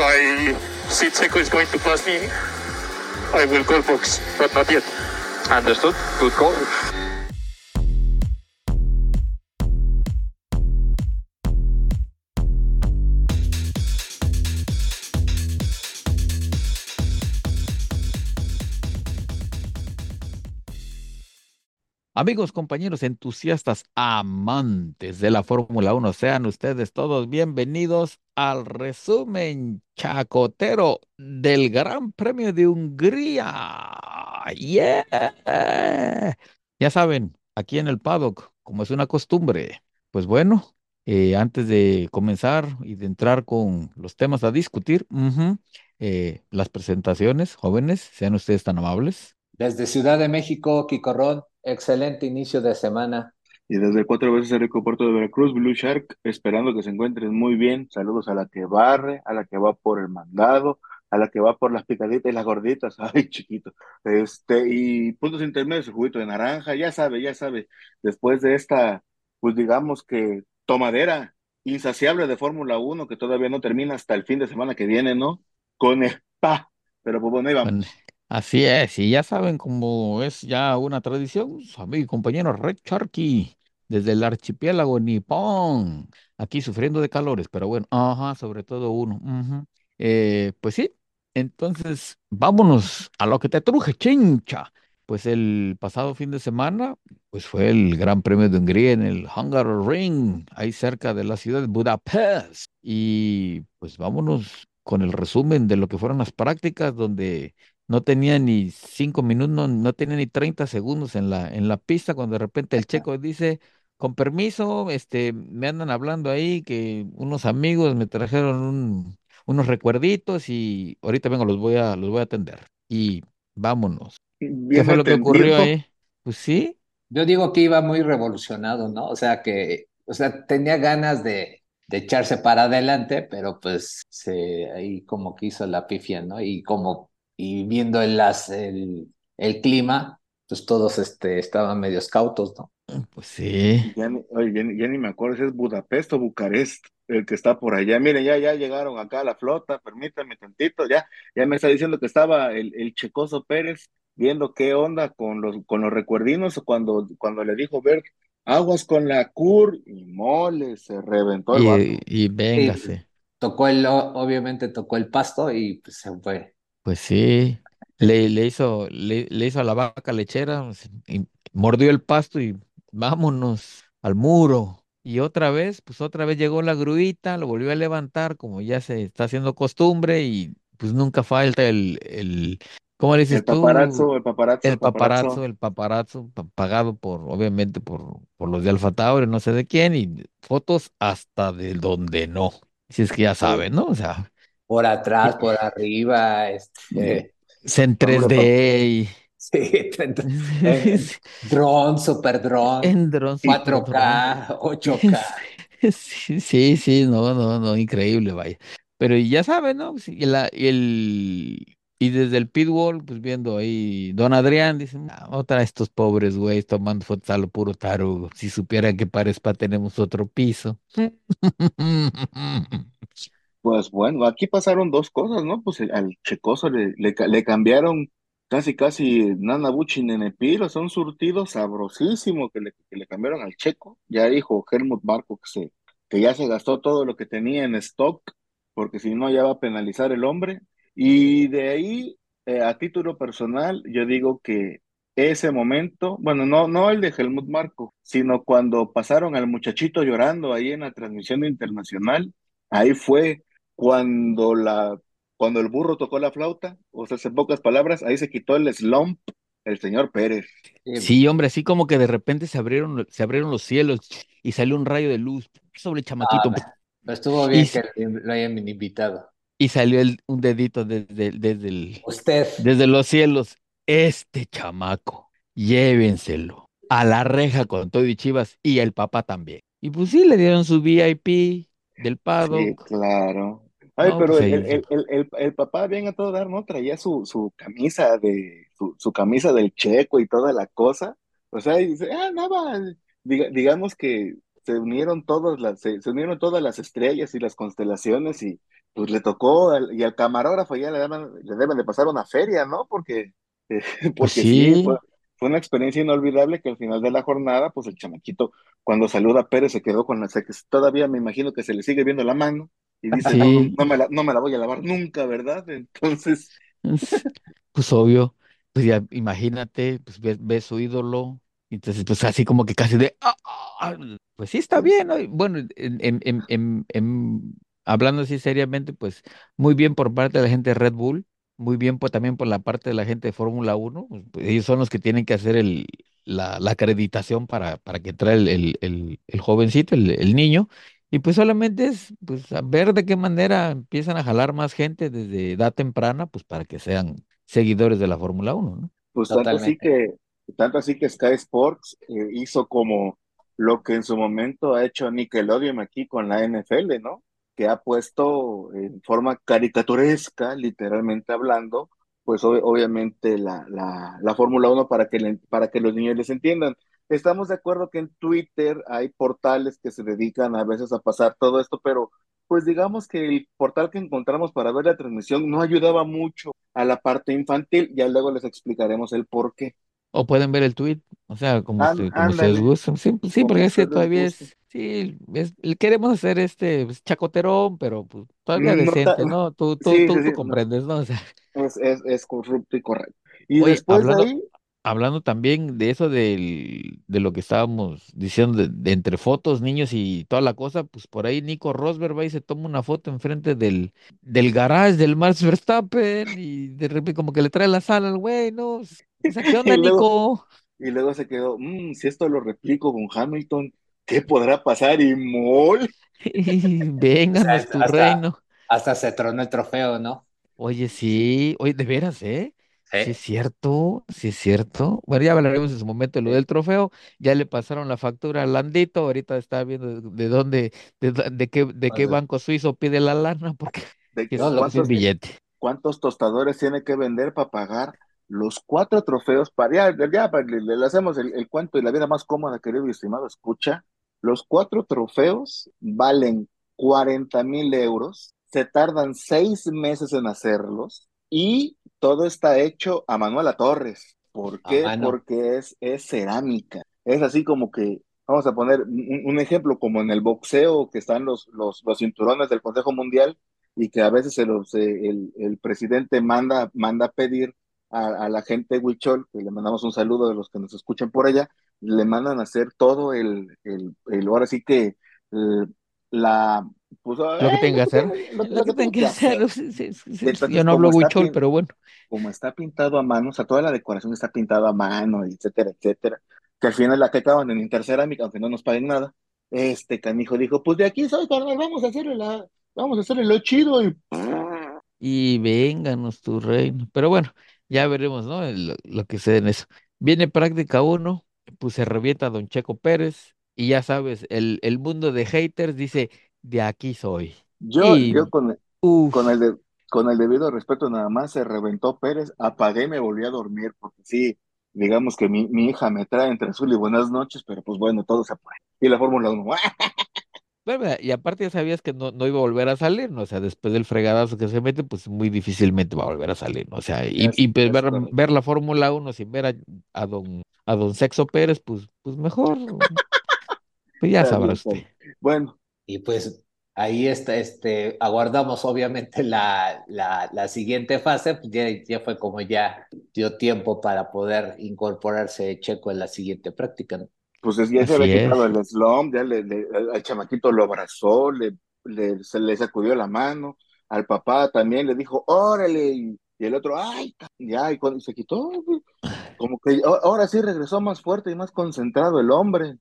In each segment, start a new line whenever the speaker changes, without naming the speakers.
I see Checo is going to pass me, I will call box, but not yet.
Understood. Good call.
Amigos, compañeros, entusiastas, amantes de la Fórmula 1, sean ustedes todos bienvenidos al resumen chacotero del Gran Premio de Hungría. ¡Yeah! Ya saben, aquí en el paddock, como es una costumbre. Pues bueno, eh, antes de comenzar y de entrar con los temas a discutir, eh, las presentaciones, jóvenes, sean ustedes tan amables.
Desde Ciudad de México, Rod, excelente inicio de semana.
Y desde cuatro veces el aeropuerto de Veracruz, Blue Shark, esperando que se encuentren muy bien. Saludos a la que barre, a la que va por el mandado, a la que va por las picaditas y las gorditas. Ay, chiquito. Este, y puntos intermedios, el juguito de naranja, ya sabe, ya sabe. Después de esta, pues digamos que tomadera insaciable de Fórmula 1, que todavía no termina hasta el fin de semana que viene, ¿no? Con spa. Pero pues bueno, ahí vamos.
Bueno, así es, y ya saben cómo es ya una tradición, su amigo y compañero Red Sharky, desde el archipiélago nipón, aquí sufriendo de calores, pero bueno, ajá, sobre todo uno. Eh, pues sí, entonces vámonos a lo que te truje, chincha. Pues el pasado fin de semana, pues fue el Gran Premio de Hungría en el Hungaroring, ahí cerca de la ciudad de Budapest. Y pues vámonos con el resumen de lo que fueron las prácticas, donde no tenía ni cinco minutos, no, no tenía ni 30 segundos en la, en la pista, cuando de repente el checo dice, con permiso, este, me andan hablando ahí que unos amigos me trajeron un- unos recuerditos y ahorita vengo, los voy a, los voy a atender. Y vámonos. ¿Qué fue lo que ocurrió ahí? Pues sí,
Yo digo que iba muy revolucionado, ¿no? O sea que, o sea, tenía ganas de, de echarse para adelante, pero pues se, ahí como que hizo la pifia, ¿no? Y como, y viendo el, las, el, el clima, pues todos este, estaban medio cautos, ¿no?
pues sí.
Ya ni, oye, ya, ni ya ni me acuerdo si es Budapest o Bucarest el que está por allá. Miren, ya, ya llegaron acá a la flota, permítanme tantito, ya, ya me está diciendo que estaba el, el Checoso Pérez viendo qué onda con los, con los recuerdinos cuando, cuando le dijo Bert, aguas con la cur, y mole, se reventó el vato.
Y, y véngase.
tocó el, obviamente tocó el pasto y pues se fue.
Pues sí, le, le hizo, le, le hizo a la vaca lechera, y mordió el pasto y vámonos al muro. Y otra vez, pues otra vez llegó la gruita, lo volvió a levantar como ya se está haciendo costumbre y pues nunca falta el, el, ¿cómo le dices
El
tú?
paparazzo, el paparazzo,
El
paparazzo.
paparazzo, el paparazzo, pa- pagado por, obviamente, por, por los de Alfa Tauri, no sé de quién, y fotos hasta de donde no. Si es que ya saben, ¿no? O sea,
Por atrás,
eh,
por arriba,
eh,
este,
es en
Puro pa-
3D y...
sí, en- drone, super drone,
En dron, super dron.
4K, 8K.
Sí, sí, sí, no, no, no, increíble, vaya. Pero y ya saben, ¿no? Sí, y, la, y, el, y desde el pitwall, pues viendo ahí, don Adrián dice, "Ah, otra de estos pobres güeyes tomando fotos a lo puro tarugo. Si supieran que para spa tenemos otro piso.
Pues bueno, aquí pasaron dos cosas, ¿no? Pues el- al Checoso le, le, le cambiaron casi, casi Nana Bucci Nenepil, o sea, un surtido sabrosísimo que le, que le cambiaron al Checo. Ya dijo Helmut Marko que, se, que ya se gastó todo lo que tenía en stock, porque si no ya va a penalizar el hombre. Y de ahí, eh, a título personal, yo digo que ese momento, bueno, no, no el de Helmut Marko, sino cuando pasaron al muchachito llorando ahí en la transmisión internacional, ahí fue cuando la, cuando el burro tocó la flauta, o sea, en pocas palabras, ahí se quitó el slump el señor Pérez.
Sí,
Sí, hombre, así como que de repente se abrieron, se abrieron los cielos y salió un rayo de luz sobre el chamaquito.
Ah, pero estuvo
Y,
bien
s-
que lo hayan invitado.
y salió el- un dedito desde, desde el,
Usted,
desde los cielos. Este chamaco, llévenselo a la reja con todo y Chivas y el papá también. Y pues sí, le dieron su VIP del
Sí,
paddock.
claro. Ay,
No,
pero
pues
el, el, el, el, papá bien a todo dar, ¿no? Traía su, su camisa de, su, su camisa del Checo y toda la cosa. O sea, y dice, ah, nada, diga- digamos que se unieron todas las, se, se unieron todas las estrellas y las constelaciones y pues le tocó, al- y al camarógrafo ya le deben, le deben de pasar una feria, ¿no? Porque, eh,
Pues
porque sí,
sí,
fue, fue una experiencia inolvidable que al final de la jornada, pues el chamaquito, cuando saluda a Pérez, se quedó con la, se- que todavía me imagino que se le sigue viendo la mano, y dice, no,
sí.
no me la, no me la voy a lavar nunca, ¿verdad? Entonces,
Es- Pues obvio, pues ya imagínate, pues ves, ves su ídolo, y entonces pues así como que casi de, "Ah, ah", pues sí está bien, ¿no? Bueno, en, en, en, en- en- hablando así seriamente, pues muy bien por parte de la gente de Red Bull, muy bien por, también por la parte de la gente de Fórmula Uno, pues, pues, ellos son los que tienen que hacer el, la, la acreditación para, para que trae el, el, el, el jovencito, el, el niño. Y pues solamente es pues a ver de qué manera empiezan a jalar más gente desde edad temprana, pues para que sean seguidores de la Fórmula Uno, ¿no?
Pues tanto así
Totalmente.
que, tanto así que Sky Sports eh, hizo como lo que en su momento ha hecho Nickelodeon aquí con la NFL, ¿no? Que ha puesto en forma caricaturesca, literalmente hablando, pues ob- obviamente la, la, la Fórmula Uno para que, le- para que los niños les entiendan. Estamos de acuerdo que en Twitter hay portales que se dedican a veces a pasar todo esto, pero pues digamos que el portal que encontramos para ver la transmisión no ayudaba mucho a la parte infantil, ya luego les explicaremos el por qué.
O pueden ver el tweet, o sea, como, usted- como
ándale,
gusten. Sí, pues sí, porque es que
les
todavía es, sí, es, queremos hacer este pues, chacoterón, pero pues todavía
No ta-
decente, ¿no? Tú, tú,
sí,
tú,
sí,
tú
sí, no,
comprendes, ¿no? O sea,
es, es, es corrupto y correcto. Y
oye,
después de
hablando,
ahí,
hablando también de eso del, de lo que estábamos diciendo de, de entre fotos, niños y toda la cosa, pues por ahí Nico Rosberg va y se toma una foto enfrente del, del garage del Max Verstappen y de repente como que le trae la sala al güey, ¿no? O ¿qué
y
onda,
luego,
Nico?
y luego se quedó, "Mm, si esto lo replico con Hamilton, ¿qué podrá pasar? Y mol,
O sea,
Vénganos
es-
tu
hasta,
reino.
hasta se tronó el trofeo, ¿no?
Oye, sí, oye, de veras, ¿eh?
Sí,
Sí es cierto, sí es cierto. Bueno, ya hablaremos en su momento de lo del trofeo. Ya le pasaron la factura al Landito. Ahorita está viendo de, de dónde, de, qué, de qué banco suizo pide la lana, porque
¿de
es,
cuántos,
billete.
cuántos tostadores tiene que vender para pagar los cuatro trofeos? Para, ya, ya, le hacemos el, el cuento y la vida más cómoda, querido y estimado, escucha. Los cuatro trofeos valen 40 mil euros, se tardan seis meses en hacerlos y todo está hecho a Manuela Torres. ¿Por
a
qué? Porque es, es cerámica. Es así como que, vamos a poner un, un ejemplo, como en el boxeo, que están los, los, los cinturones del Consejo Mundial y que a veces se los, eh, el, el presidente manda, manda a pedir a, a la gente de Huichol, que le mandamos un saludo de los que nos escuchan por allá, le mandan a hacer todo el, el, el ahora sí que eh, la, pues,
Lo que tenga que hacer,
lo,
que tenga que Yo no hablo huichol, pero bueno.
como está pintado a mano, o sea, toda la decoración está pintada a mano, etcétera, etcétera, que al final la que acaban en Intercerámica, aunque no nos paguen nada, este canijo dijo, pues de aquí soy, carnal, vamos a hacerle la, vamos a hacerle lo chido y
Y vénganos tu reino. Pero bueno, ya veremos, ¿no? El- lo que se en eso. Viene práctica uno, pues se revienta Don Checo Pérez. Y ya sabes, el, el mundo de haters dice, de aquí soy.
yo,
Y
yo con, con el de, con el debido respeto nada más se reventó Pérez, apagué y me volví a dormir, porque sí, digamos que mi, mi hija me trae entre azul y buenas noches, pero pues bueno, todo se puede. Y la Fórmula 1,
y aparte ya sabías que no, no iba a volver a salir, ¿no? O sea, después del fregadazo que se mete, pues muy difícilmente va a volver a salir, ¿no? O sea, y, y pues
es
ver, ver la Fórmula uno sin ver a, a don, a don Sexo Pérez, pues, pues mejor, pues ya
Está
sabrá
bien, está
usted.
Bueno,
Y pues ahí está, este, aguardamos obviamente la, la, la siguiente fase, pues ya, ya fue como ya dio tiempo para poder incorporarse Checo en la siguiente práctica, ¿no?
Pues es- ya se había quitado el slump, ya le, le- al chamaquito lo abrazó, le, le- se le sacudió la mano, al papá también le dijo, órale, y, y el otro, ay, ca-", ya, y cuando se quitó, como que ahora sí regresó más fuerte y más concentrado el hombre.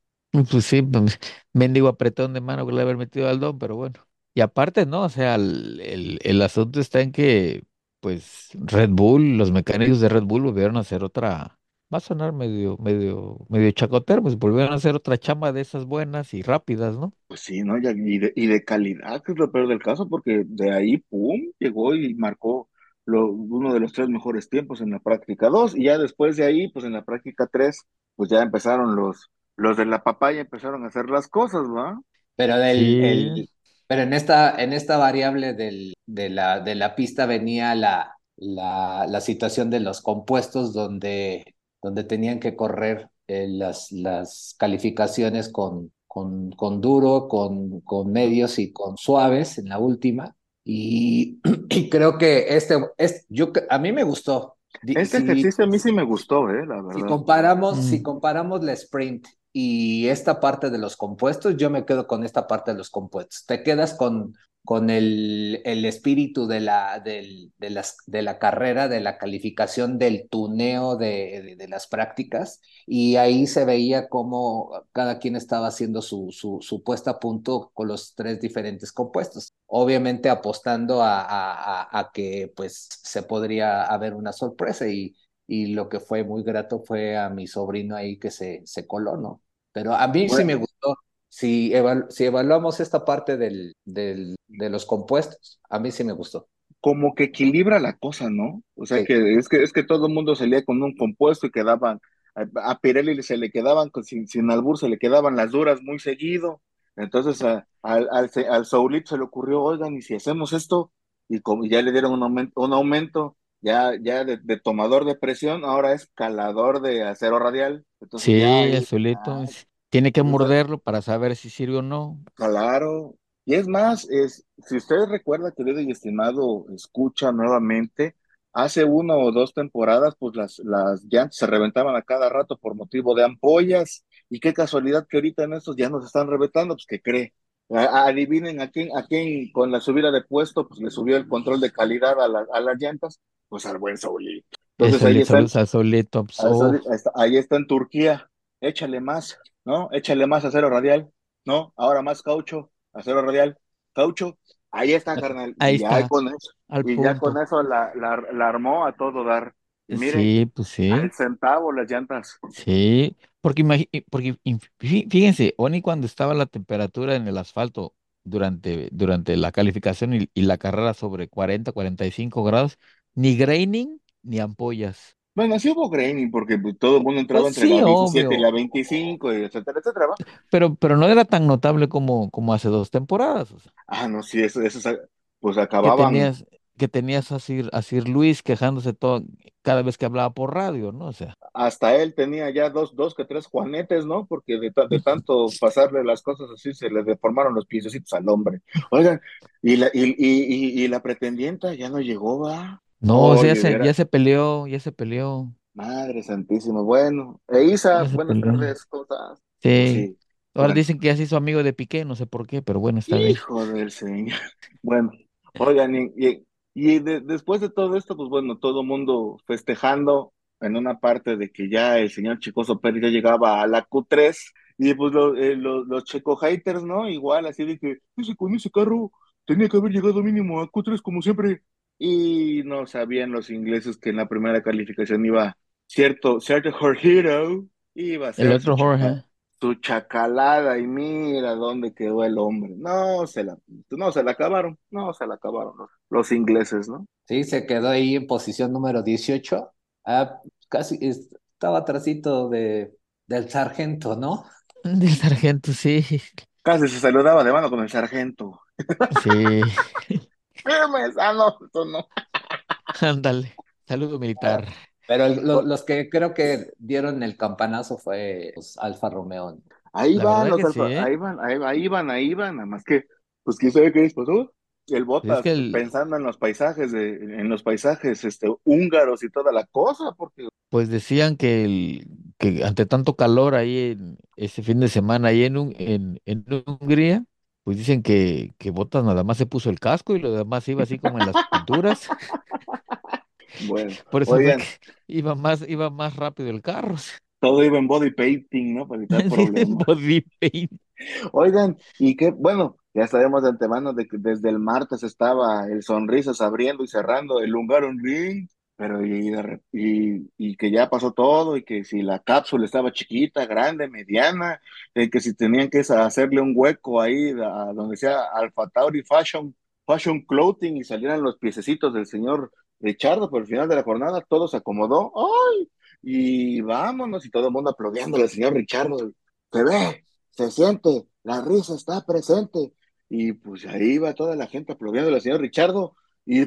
Pues sí, pues, mendigo apretón de mano que le haber metido al don, pero bueno. Y aparte, ¿no? O sea, el, el, asunto está en que, pues, Red Bull, los mecánicos de Red Bull volvieron a hacer otra, va a sonar medio, medio, medio chacotero, pues volvieron a hacer otra chamba de esas buenas y rápidas, ¿no?
Pues sí, ¿no? Y, de, y de calidad, que es lo peor del caso, porque de ahí, pum, llegó y marcó lo, uno de los tres mejores tiempos en la práctica 2 y ya después de ahí, pues en la práctica 3 pues ya empezaron los, los de la papaya, empezaron a hacer las cosas, ¿va?
Pero el,
Sí,
el, Pero en esta, en esta variable del, de, la, de la pista venía la, la, la situación de los compuestos donde, donde tenían que correr eh, las, las calificaciones con, con, con duro, con, con medios y con suaves en la última. Y, y creo que este, es, yo, a mí me gustó.
Este
si-
ejercicio a mí sí me gustó, eh, la
si
verdad.
comparamos, si
Mm.
comparamos la sprint y esta parte de los compuestos, yo me quedo con esta parte de los compuestos. Te quedas con, con el, el espíritu de la, del- de, las, de la carrera, de la calificación, del tuneo de, de- las prácticas, y ahí se veía cómo cada quien estaba haciendo su, su, su puesta a punto con los tres diferentes compuestos. Obviamente apostando a, a, a- a que pues se podría haber una sorpresa y y lo que fue muy grato fue a mi sobrino ahí que se, se coló, ¿no? Pero a mí sí me gustó. Si, evalu- si evaluamos esta parte del, del, de los compuestos, a mí sí me gustó.
Como que equilibra la cosa, ¿no? O sea,
Sí.
que es que es que todo el mundo salía con un compuesto y quedaban, a, a Pirelli se le quedaban, con- sin, sin albur, se le quedaban las duras muy seguido. Entonces a- al, al, al Saulito se le ocurrió, oigan, ¿y si hacemos esto? Y como ya le dieron un aumento, un aumento ya, ya de, de tomador de presión, ahora es calador de acero radial. Entonces
Sí,
ya ah,
es- Tiene que morderlo para saber si sirve o no.
Claro. Y es más, es, si usted recuerda, querido y estimado, escucha nuevamente, hace una o dos temporadas, pues las, las llantas se reventaban a cada rato por motivo de ampollas. Y qué casualidad que ahorita en estos ya nos están reventando, pues que cree. A- adivinen a quién, a quién con la subida de puesto, pues le subió el control de calidad a, la- a las llantas, pues al buen Saulito. Entonces ahí está,
pues, oh,
ahí está- ahí está en Turquía, échale más, ¿no? Échale más acero radial, ¿no? Ahora más caucho, acero radial, caucho, ahí está, carnal.
Ahí
y ya
está,
con eso, y ya con eso la, la, la armó a todo dar. Y mire,
Sí, pues sí.
al centavo las llantas.
Sí, porque, eh, porque fíjense, Oni cuando estaba la temperatura en el asfalto durante, durante la calificación y, y la carrera sobre 40, 45 grados, ni graining ni ampollas.
Bueno, sí hubo graining, porque pues, todo el mundo entraba
Pues
entre
sí,
la 17 y
obvio.
la 25, y etcétera, etcétera.
Pero, pero no era tan notable como, como hace dos temporadas. o sea,
Ah, no, sí, eso, eso, pues
que
acababan.
tenías, que tenías a Sir, a Sir Luis quejándose todo, cada vez que hablaba por radio, ¿no? O sea,
hasta él tenía ya dos, dos que tres juanetes, ¿no? Porque de, de tanto pasarle las cosas así se le deformaron los piececitos al hombre. Oigan, y la, y, y, y, y la pretendienta ya no llegó, va.
No, o sea,
Oye,
ya se, ya se peleó, ya se peleó,
madre santísima. Bueno, e Isa,
ya se
buenas
peleó.
tardes, ¿cómo estás?
Sí.
sí,
Ahora
bueno,
dicen que ya se hizo amigo de Piqué, no sé por qué, pero bueno, está bien.
hijo del señor. Bueno, oigan, y, y, y de- después de todo esto, pues bueno, todo el mundo festejando en una parte de que ya el señor Chicoso Pérez ya llegaba a la Q3 y pues lo- eh, lo- los checo haters, ¿no? Igual así de que ese con ese carro tenía que haber llegado mínimo a Q3 como siempre y no sabían los ingleses que en la primera calificación iba cierto, cierto Jorgito iba a
El
ser su
otro Jorge,
su chacalada y mira dónde quedó el hombre. No se la, no se la acabaron, no se la acabaron los, los ingleses, ¿no?
Sí, se quedó ahí en posición número 18. Ah, casi es- estaba atrasito de, del sargento, ¿no?
del sargento, sí,
Casi se saludaba de mano con el sargento.
sí,
Firme, sano, esto no.
ándale, saludo militar.
Pero el- lo- los que creo que dieron el campanazo fue los Alfa Romeo.
Ahí
La
van los alfa-
sí, ¿eh?
ahí van, ahí, ahí van, ahí van, nada más que, pues quién sabe qué les pasó. El
Es
Botas
que el,
pensando en los paisajes de, en los paisajes este húngaros y toda la cosa, porque
pues decían que, el, que ante tanto calor ahí en ese fin de semana ahí en, en, en Hungría, pues dicen que, que Botas nada más se puso el casco y lo demás iba así como en las pinturas.
bueno,
Por eso
oigan,
iba más, iba más rápido el carro.
todo iba en body painting, ¿no? Para evitar problemas.
body paint.
Oigan, y qué, bueno, ya sabemos de antemano de que desde el martes estaba el Sonrisas abriendo y cerrando el Hungaron Ring, pero y, y, y que ya pasó todo, y que si la cápsula estaba chiquita, grande, mediana, de que si tenían que hacerle un hueco ahí a donde sea Alpha Tauri Fashion, Fashion Clothing y salieran los piececitos del señor Richardo, pero al final de la jornada todo se acomodó, ¡ay! Y vámonos, y todo el mundo aplaudiendo al señor Richardo, se ve, se siente, la risa está presente. y pues ahí iba toda la gente aplaudiendo al señor Richardo, y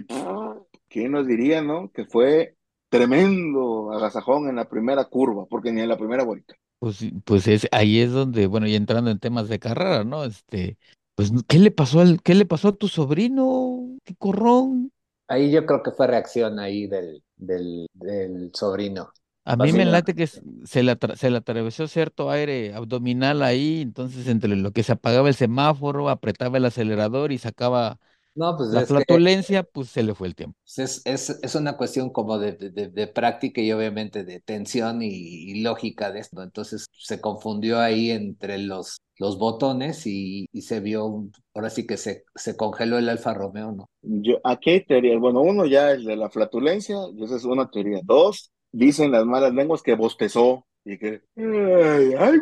¿quién nos diría, no? Que fue tremendo agasajón en la primera curva, porque ni en la primera vuelta.
Pues, pues es, ahí es donde, bueno, y entrando en temas de carrera, ¿no? Este, pues, ¿qué le pasó al, qué le pasó a tu sobrino? ¿Qué corrón?
Ahí yo creo que fue reacción ahí del, del, del sobrino.
A mí me late que se le, se le atravesó cierto aire abdominal ahí, entonces entre lo que se apagaba el semáforo, apretaba el acelerador y sacaba
No, pues
la
es que
flatulencia, pues se le fue el tiempo.
es, es, es una cuestión como de, de, de- práctica y obviamente de tensión y, y lógica de esto. Entonces se confundió ahí entre los, los botones y, y se vio, ahora sí que se, se congeló el Alfa Romeo, ¿no?
Yo, aquí hay teorías. Bueno, uno ya es de la flatulencia, y esa es una teoría. Dos, dicen las malas lenguas que bostezó y que. ay, ay,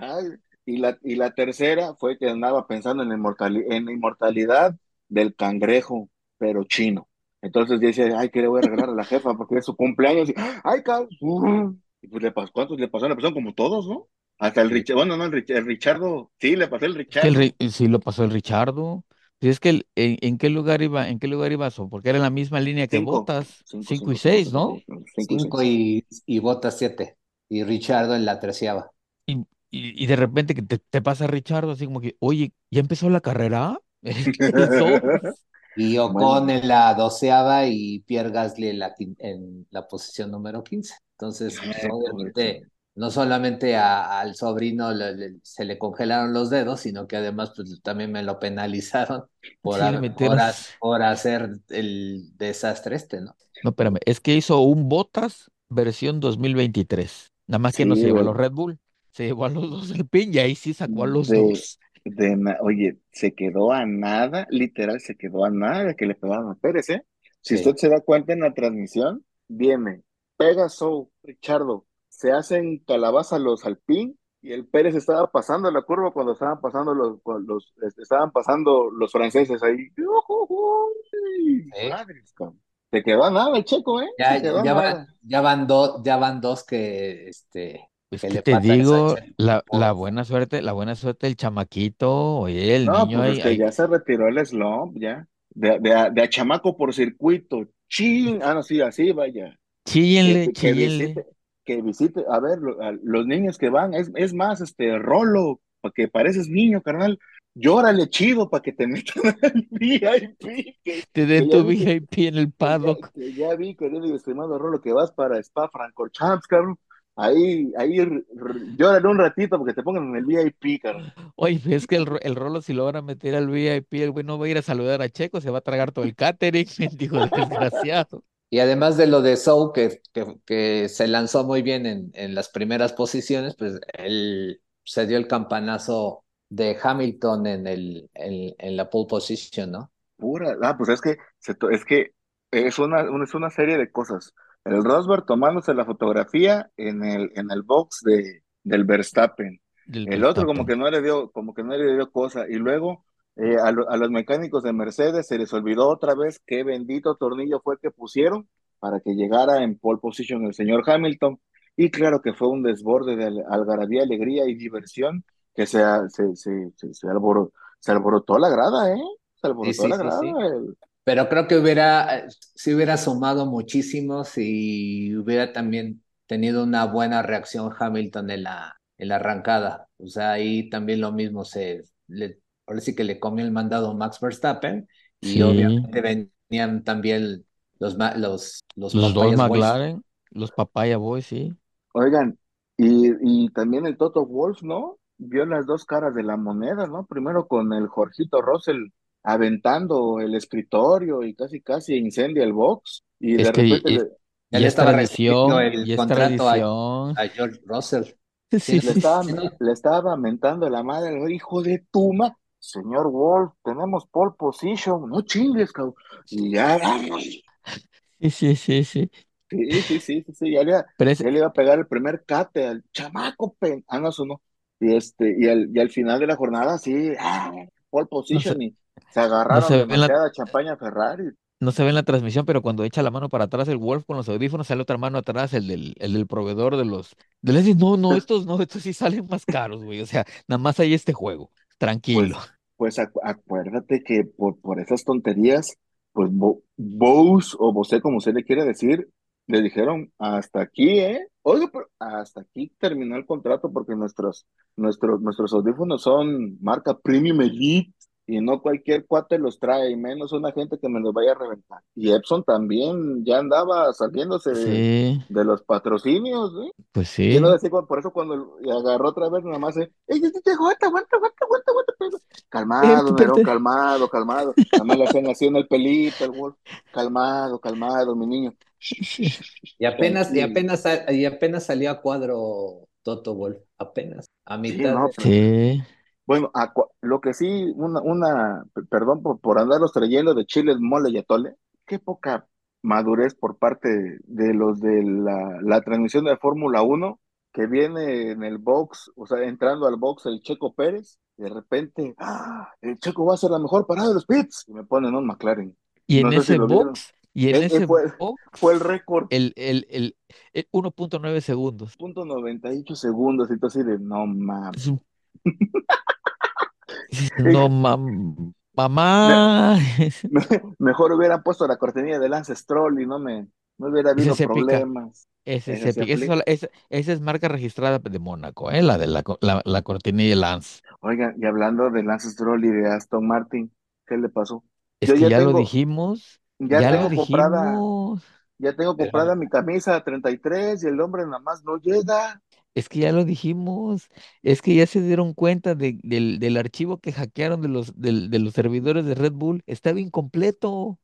ay. Y la, y la tercera fue que andaba pensando en la inmortali- en la inmortalidad del cangrejo, pero chino. Entonces dice, ay, ¿qué le voy a regalar a la jefa? Porque es su cumpleaños. Y, ay, cabrón. Y pues le pasó, ¿cuántos le pasó? Le pasó como todos, ¿no? Hasta el Richard, bueno, no, el, Rich- el Richardo, sí, le pasó el
el,
Richardo.
Ri- sí lo pasó el Richardo. Sí, es que el- en, ¿en qué lugar iba? ¿En qué lugar iba eso? Porque era en la misma línea que
Cinco,
Botas,
cinco,
cinco y
cinco, cinco,
seis,
cinco,
¿no?
cinco, cinco,
Cinco
seis.
y, y Bottas siete. Y Richardo en la treceava.
Y, y, y de repente que te, te pasa Richardo así como que, oye, ¿ya empezó la carrera?
Y Ocon
Bueno,
en la doceava y Pierre Gasly en la, en la posición número 15. Entonces, pues, obviamente, no solamente a- al sobrino le- le- se le congelaron los dedos, sino que además pues, también me lo penalizaron por,
Sí,
por, hacer el desastre este, ¿no?
No, espérame, es que hizo un Botas versión 2023. Nada más que no se llevó a los Red Bull, se llevó a los dos del pin y ahí sí sacó a los dos.
De oye, se quedó a nada, literal, se quedó a nada de que le pegaron a Pérez, ¿eh? Si
Sí.
usted se da cuenta en la transmisión, viene, pega Sou, Richardo, se hacen calabaza los Alpín y el Pérez estaba pasando la curva cuando estaban pasando los, los estaban pasando los franceses ahí. ¡Uy!
Sí.
Madres. Se quedó a nada el checo, ¿eh?
Ya, ya van, ya van dos, ya van dos que este
Pues
que
que te digo, la, la buena suerte, la buena suerte del chamaquito, oye, el
No,
niño
pues
ahí,
es que
ahí,
ya se retiró el slump, ya. De, de, a- de a chamaco por circuito. Chin. Ah, no, sí, así vaya. Que,
chíllenle,
que
chíllenle.
que visite, a ver, lo- a los niños que van, es, es más, este, Rolo, para que pareces niño, carnal. Llórale chido para que te metan al VIP, que,
Te den
ya
tu
que,
VIP en el
que ya,
paddock.
que ya vi, querido y estimado Rolo, que vas para Spa Francorchamps, cabrón. Ahí, ahí, llórale un ratito porque te pongan en el VIP, carnal.
Oye, es que el, el Rolo, si lo van a meter al VIP, el güey no va a ir a saludar a Checo, se va a tragar todo el catering, mendigo desgraciado.
Y además de lo de Sou, que, que, que se lanzó muy bien en, en las primeras posiciones, pues él se dio el campanazo de Hamilton en, el, en, en la pole position, ¿no?
Pura, ah, pues es que, es que es una, una- es una serie de cosas. El Rosberg tomándose la fotografía en el, en el box de, del Verstappen.
Del
El otro como que no le dio, como que no le dio cosa. Y luego eh, a, lo- a los mecánicos de Mercedes se les olvidó otra vez qué bendito tornillo fue que pusieron para que llegara en pole position el señor Hamilton. Y claro que fue un desborde de al- algarabía, alegría y diversión que se, se, se, se, se se alborotó la grada, ¿eh? Se alborotó
sí,
la
sí,
grada.
sí.
el-
Pero creo que hubiera, sí hubiera sumado muchísimo si hubiera también tenido una buena reacción Hamilton en la, en la arrancada. O sea, ahí también lo mismo se le, ahora sí que le comió el mandado Max Verstappen y
Sí,
obviamente venían también los ma- los los
los dos
Boys.
McLaren, los Papaya Boys, sí.
Oigan, y, y también el Toto Wolf, ¿no? Vio las dos caras de la moneda, ¿no? Primero con el Jorgito Russell aventando el escritorio y casi casi incendia el box. Y
Es
de
que
repente
y-
le,
Ya
y es
estaba recibiendo el
y
contrato a, George Russell.
Sí,
Sí,
sí,
le
sí,
estaba,
sí,
le estaba mentando la madre, el hijo de Tuma. Señor Wolf, tenemos pole position, no chingues, cabrón. Y ya,
sí, sí, sí, sí.
sí, sí, sí, sí, sí, ya le,
Pero es,
ya le iba a pegar el primer cate al chamaco, pen, ah, no, eso no. Y este, y al, y al final de la jornada, sí, ah, pole
no
position, y se
no
agarraron
se ve en la,
champaña Ferrari.
no se ve en la transmisión, pero cuando echa la mano para atrás el Wolf con los audífonos, sale otra mano atrás, el del, el del proveedor de los, de los, no, no, estos no, estos sí salen más caros, güey. O sea, nada más hay este juego. Tranquilo.
Pues, pues acu- acuérdate que por, por esas tonterías, pues Bo- Bose o Bose, como se le quiere decir, le dijeron hasta aquí, ¿eh? Oye, pero hasta aquí terminó el contrato porque nuestros, nuestros, nuestros audífonos son marca Premium Elite y no cualquier cuate los trae, y menos una gente que me los vaya a reventar. Y Epson también ya andaba saliéndose de,
Sí,
de los patrocinios, ¿eh?
pues
Y no
sí.
decía, por eso cuando agarró otra vez, nada más, eh, ¡Ey, ey, aguanta, aguanta, aguanta, aguanta, aguanta! pero- Calmado, Nerón,
espérate.
calmado, calmado. Nada más le hacían así en el pelito, el Wolf. Calmado, calmado, mi niño.
Y apenas, y apenas, y apenas salió a cuadro Toto Wolf, apenas, a
Sí,
mitad
no, pero-
Sí.
Bueno, a lo que sí, una, una, perdón por, por andarlos trayendo de chiles, mole y atole, qué poca madurez por parte de los de la, la transmisión de Fórmula 1, que viene en el box, o sea, entrando al box el Checo Pérez, y de repente, ¡ah! El Checo va a ser la mejor parada de los pits, y me ponen un McLaren.
Y en
No sé si
ese box, y en
Eh, eh,
ese
fue-
box,
Fue el récord,
el, el, el, el 1.9 segundos.
punto 98 segundos, y tú así de, no mames.
No, mam- mamá.
Mejor hubieran puesto la cortinilla de Lance Stroll y no me, no hubiera habido
es épica.
problemas.
Ese
Esa
es
se
épico. Esa, es marca registrada de Mónaco, ¿eh? La de la, la, la cortinilla de Lance.
Oigan, y hablando de Lance Stroll y de Aston Martin, ¿qué le pasó?
Es
Yo
que
ya
ya lo
tengo-
dijimos.
Ya,
Ya lo
tengo comprada,
dijimos.
ya tengo
Pero-
comprada mi camisa 33 y el hombre nada más no llega.
Es que ya lo dijimos. Es que ya se dieron cuenta de- del, del archivo que hackearon de los, del- de los servidores de Red Bull. Estaba incompleto.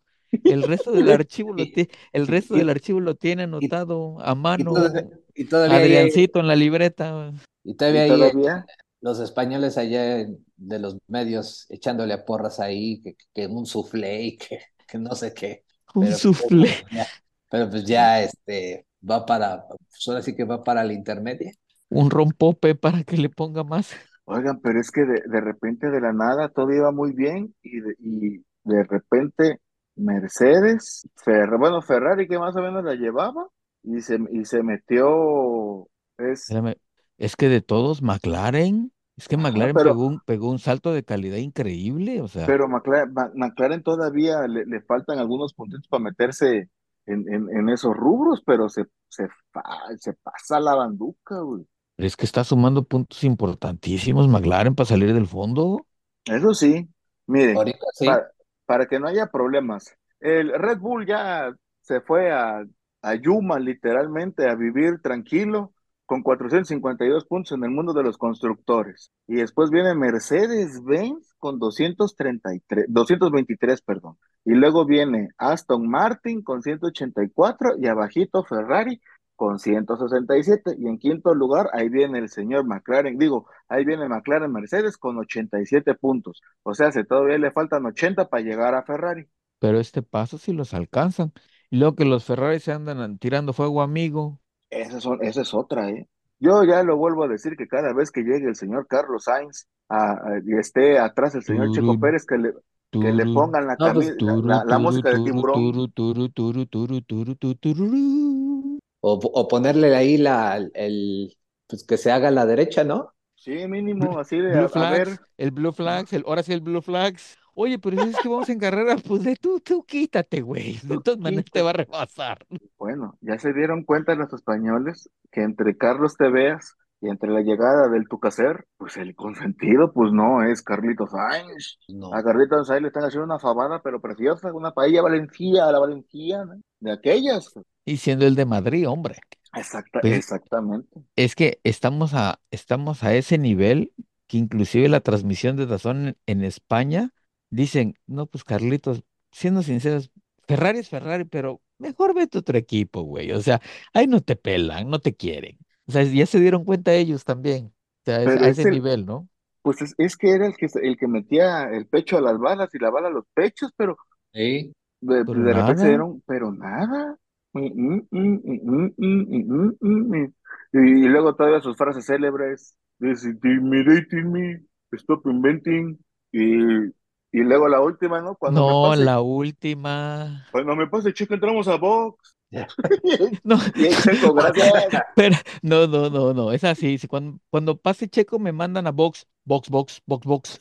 El resto del archivo lo el resto del archivo lo tiene anotado a
y,
mano.
todavía- y todavía
Adriancito en la libreta.
y todavía
Y
ahí,
todavía,
los españoles allá de los medios echándole a porras ahí, que, que un soufflé y que, que no sé qué.
Un
Pero,
soufflé.
pues, pero pues ya este va para, pues ahora sí que va para la intermedia.
Un rompope para que le ponga más.
oigan, pero es que de, de repente de la nada todo iba muy bien y de, y de repente Mercedes, Fer- bueno, Ferrari que más o menos la llevaba y se, y se metió, es,
Espérame, Es que de todos, McLaren, es que McLaren
pero-
pegó un, pegó un salto de calidad increíble, o sea,
Pero McLaren, McLaren todavía le, le faltan algunos puntitos para meterse en, en, en esos rubros, pero se, se, fa- se pasa la banduca, güey.
es que está sumando puntos importantísimos McLaren para salir del fondo.
Eso sí, miren,
Ahorita sí.
para, para que no haya problemas, el Red Bull ya se fue a, a Yuma literalmente a vivir tranquilo con 452 puntos en el mundo de los constructores. Y después viene Mercedes-Benz con 233, 223, perdón. Y luego viene Aston Martin con 184 y abajito Ferrari con 167. Y en quinto lugar, ahí viene el señor McLaren, digo, ahí viene McLaren Mercedes con 87 puntos. O sea, si todavía le faltan 80 para llegar a Ferrari.
Pero este paso sí los alcanzan. Y luego que los Ferrari se andan tirando fuego amigo.
Esa es, o- esa es otra, ¿eh? Yo ya lo vuelvo a decir que cada vez que llegue el señor Carlos Sainz a- a- y esté atrás el señor Checo Pérez, que le, que le pongan la,
No, pues,
la, la- la
turu,
música de
turu,
tiburón.
turu, turu, turu, turu, turu, turu, tururú.
O, o ponerle ahí la, el, pues que se haga a la derecha, ¿no?
Sí, mínimo, así de, a,
Blue
a
Flags,
ver,
el Blue Flags, el, ahora sí el Blue Flags. Oye, pero si es que vamos en carrera, pues de tú, tú quítate, güey. De todas maneras te va a rebasar.
bueno, ya se dieron cuenta los españoles que entre Carlos Teveas y entre la llegada del Tucacer, pues el consentido, pues no, es Carlitos Sainz.
No.
A Carlitos Sainz le están haciendo una fabada, pero preciosa, una paella valencia, a la valenciana, de aquellas.
Y siendo el de Madrid, hombre.
Exacta,
Pues-
exactamente.
Es que estamos a, estamos a ese nivel que inclusive la transmisión de Dazón en, en España dicen, no, pues Carlitos, siendo sinceros, Ferrari es Ferrari, pero mejor vete a otro equipo, güey. O sea, ahí no te pelan, no te quieren. O sea, ya se dieron cuenta ellos también. O sea, es-
Pero
a
es
ese
el-
nivel, ¿no?
Pues es, es que era el que, el que metía el pecho a las balas y la bala a los pechos, pero
Sí.
de,
Pero
de repente se
nada.
dieron, pero nada. Mm, mm, mm. Y, luego todavía sus frases célebres, is intimidating me, stop inventing, y, y luego la última, ¿no? Cuando me
No,
pase,
la última.
cuando me pase, chico, entramos a box.
No,
Y el Checo, gracias.
pero no, no, no, no, es así. si Cuando, cuando pase Checo me mandan a box, box, box, box, box.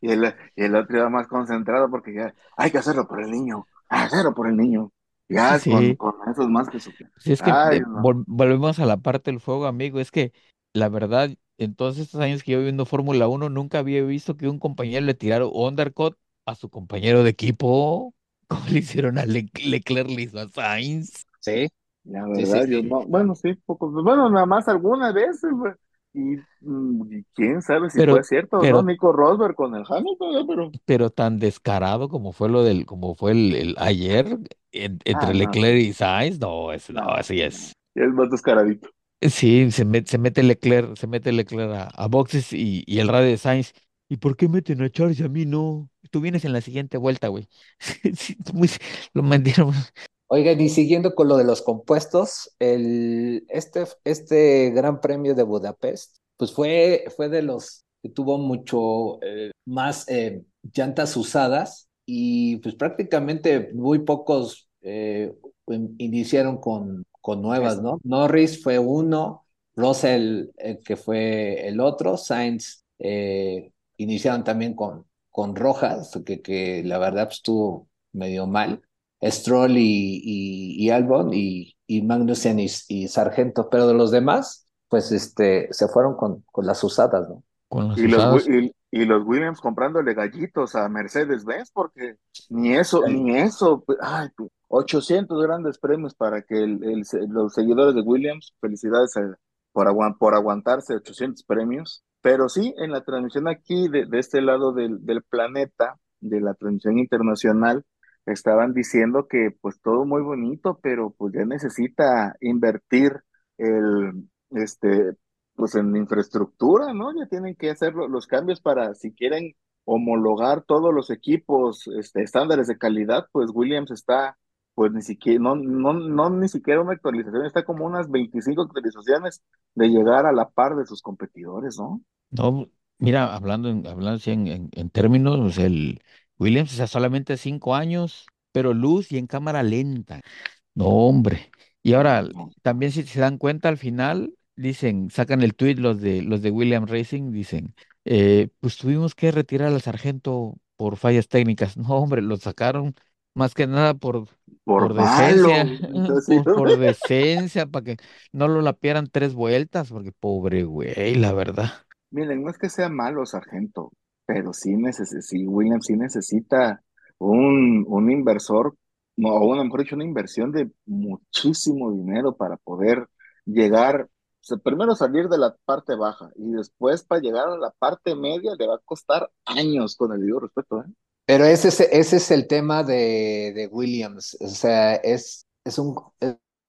Y el, y el otro iba más concentrado porque ya hay que hacerlo por el niño, hacerlo por el niño. Ya
Sí.
con, con eso es más que suficiente.
Si es que
Ay, no.
vol- volvemos a la parte del fuego, amigo. Es que la verdad, en todos estos años que yo viendo Fórmula 1, nunca había visto que un compañero le tirara undercut a su compañero de equipo. Como le hicieron a Le- Leclerc, le hizo a Sainz.
Sí,
La
Sí, sí,
verdad, yo
sí.
no, bueno, sí, poco, bueno, nada más algunas veces, güey. Y, mm, y quién sabe si
Pero,
fue cierto o no,
pero,
Nico Rosberg con el Hamilton, ¿no? pero,
pero tan descarado como fue lo del, como fue el, el ayer en- entre
ah, no,
Leclerc y Sainz, no, es, no, así es.
es más descaradito.
Sí, se mete, se mete Leclerc, se mete Leclerc a, a boxes y, y el radio de Sainz. ¿Y por qué meten a Charles y a mí no? Tú vienes en la siguiente vuelta, güey. Lo metieron.
Oigan, y siguiendo con lo de los compuestos, el, este, este Gran Premio de Budapest, pues fue, fue de los que tuvo mucho eh, más eh, llantas usadas y pues prácticamente muy pocos eh, in- iniciaron con, con nuevas, ¿no? Norris fue uno, Russell el que fue el otro, Sainz eh, iniciaron también con, con rojas, que, que la verdad pues, estuvo medio mal. Stroll y, y, y Albon y, y Magnussen y, y Sargento, pero de los demás, pues este, se fueron con, con las usadas, ¿no?
Con las
Y los,
usadas.
Y, y los Williams comprándole gallitos a Mercedes-Benz, porque ni eso,
Sí.
ni eso, pues, ay, pues, 800 grandes premios para que el, el los seguidores de Williams, felicidades a- por, aguan- por aguantarse 800 premios. Pero sí, en la transmisión aquí, de, de este lado del, del planeta, de la transmisión internacional, estaban diciendo que pues todo muy bonito, pero pues ya necesita invertir el, este, pues en infraestructura, ¿no? Ya tienen que hacer lo- los cambios para, si quieren homologar todos los equipos, este, estándares de calidad, pues Williams está, pues ni siquiera, no, no, no ni siquiera una actualización, está como unas 25 actualizaciones de llegar a la par de sus competidores, ¿no?
No, mira, hablando en, hablando así en, en, en términos, el Williams, o sea, solamente cinco años, pero luz y en cámara lenta. No, hombre. Y ahora, también si se dan cuenta al final, dicen, sacan el tweet los de los de Williams Racing, dicen, eh, pues tuvimos que retirar al sargento por fallas técnicas. No, hombre, lo sacaron más que nada por,
Por
por decencia,
Entonces,
por, por decencia, para que no lo lapiaran tres vueltas, porque pobre güey, la verdad.
Miren, no es que sea malo, sargento, pero sí, neces sí, Williams sí necesita un, un inversor, no, o una, mejor dicho, una inversión de muchísimo dinero para poder llegar, o sea, primero salir de la parte baja y después para llegar a la parte media le va a costar años, con el debido respeto, ¿eh?
Pero ese es, ese es el tema de, Williams, o sea, es, es un,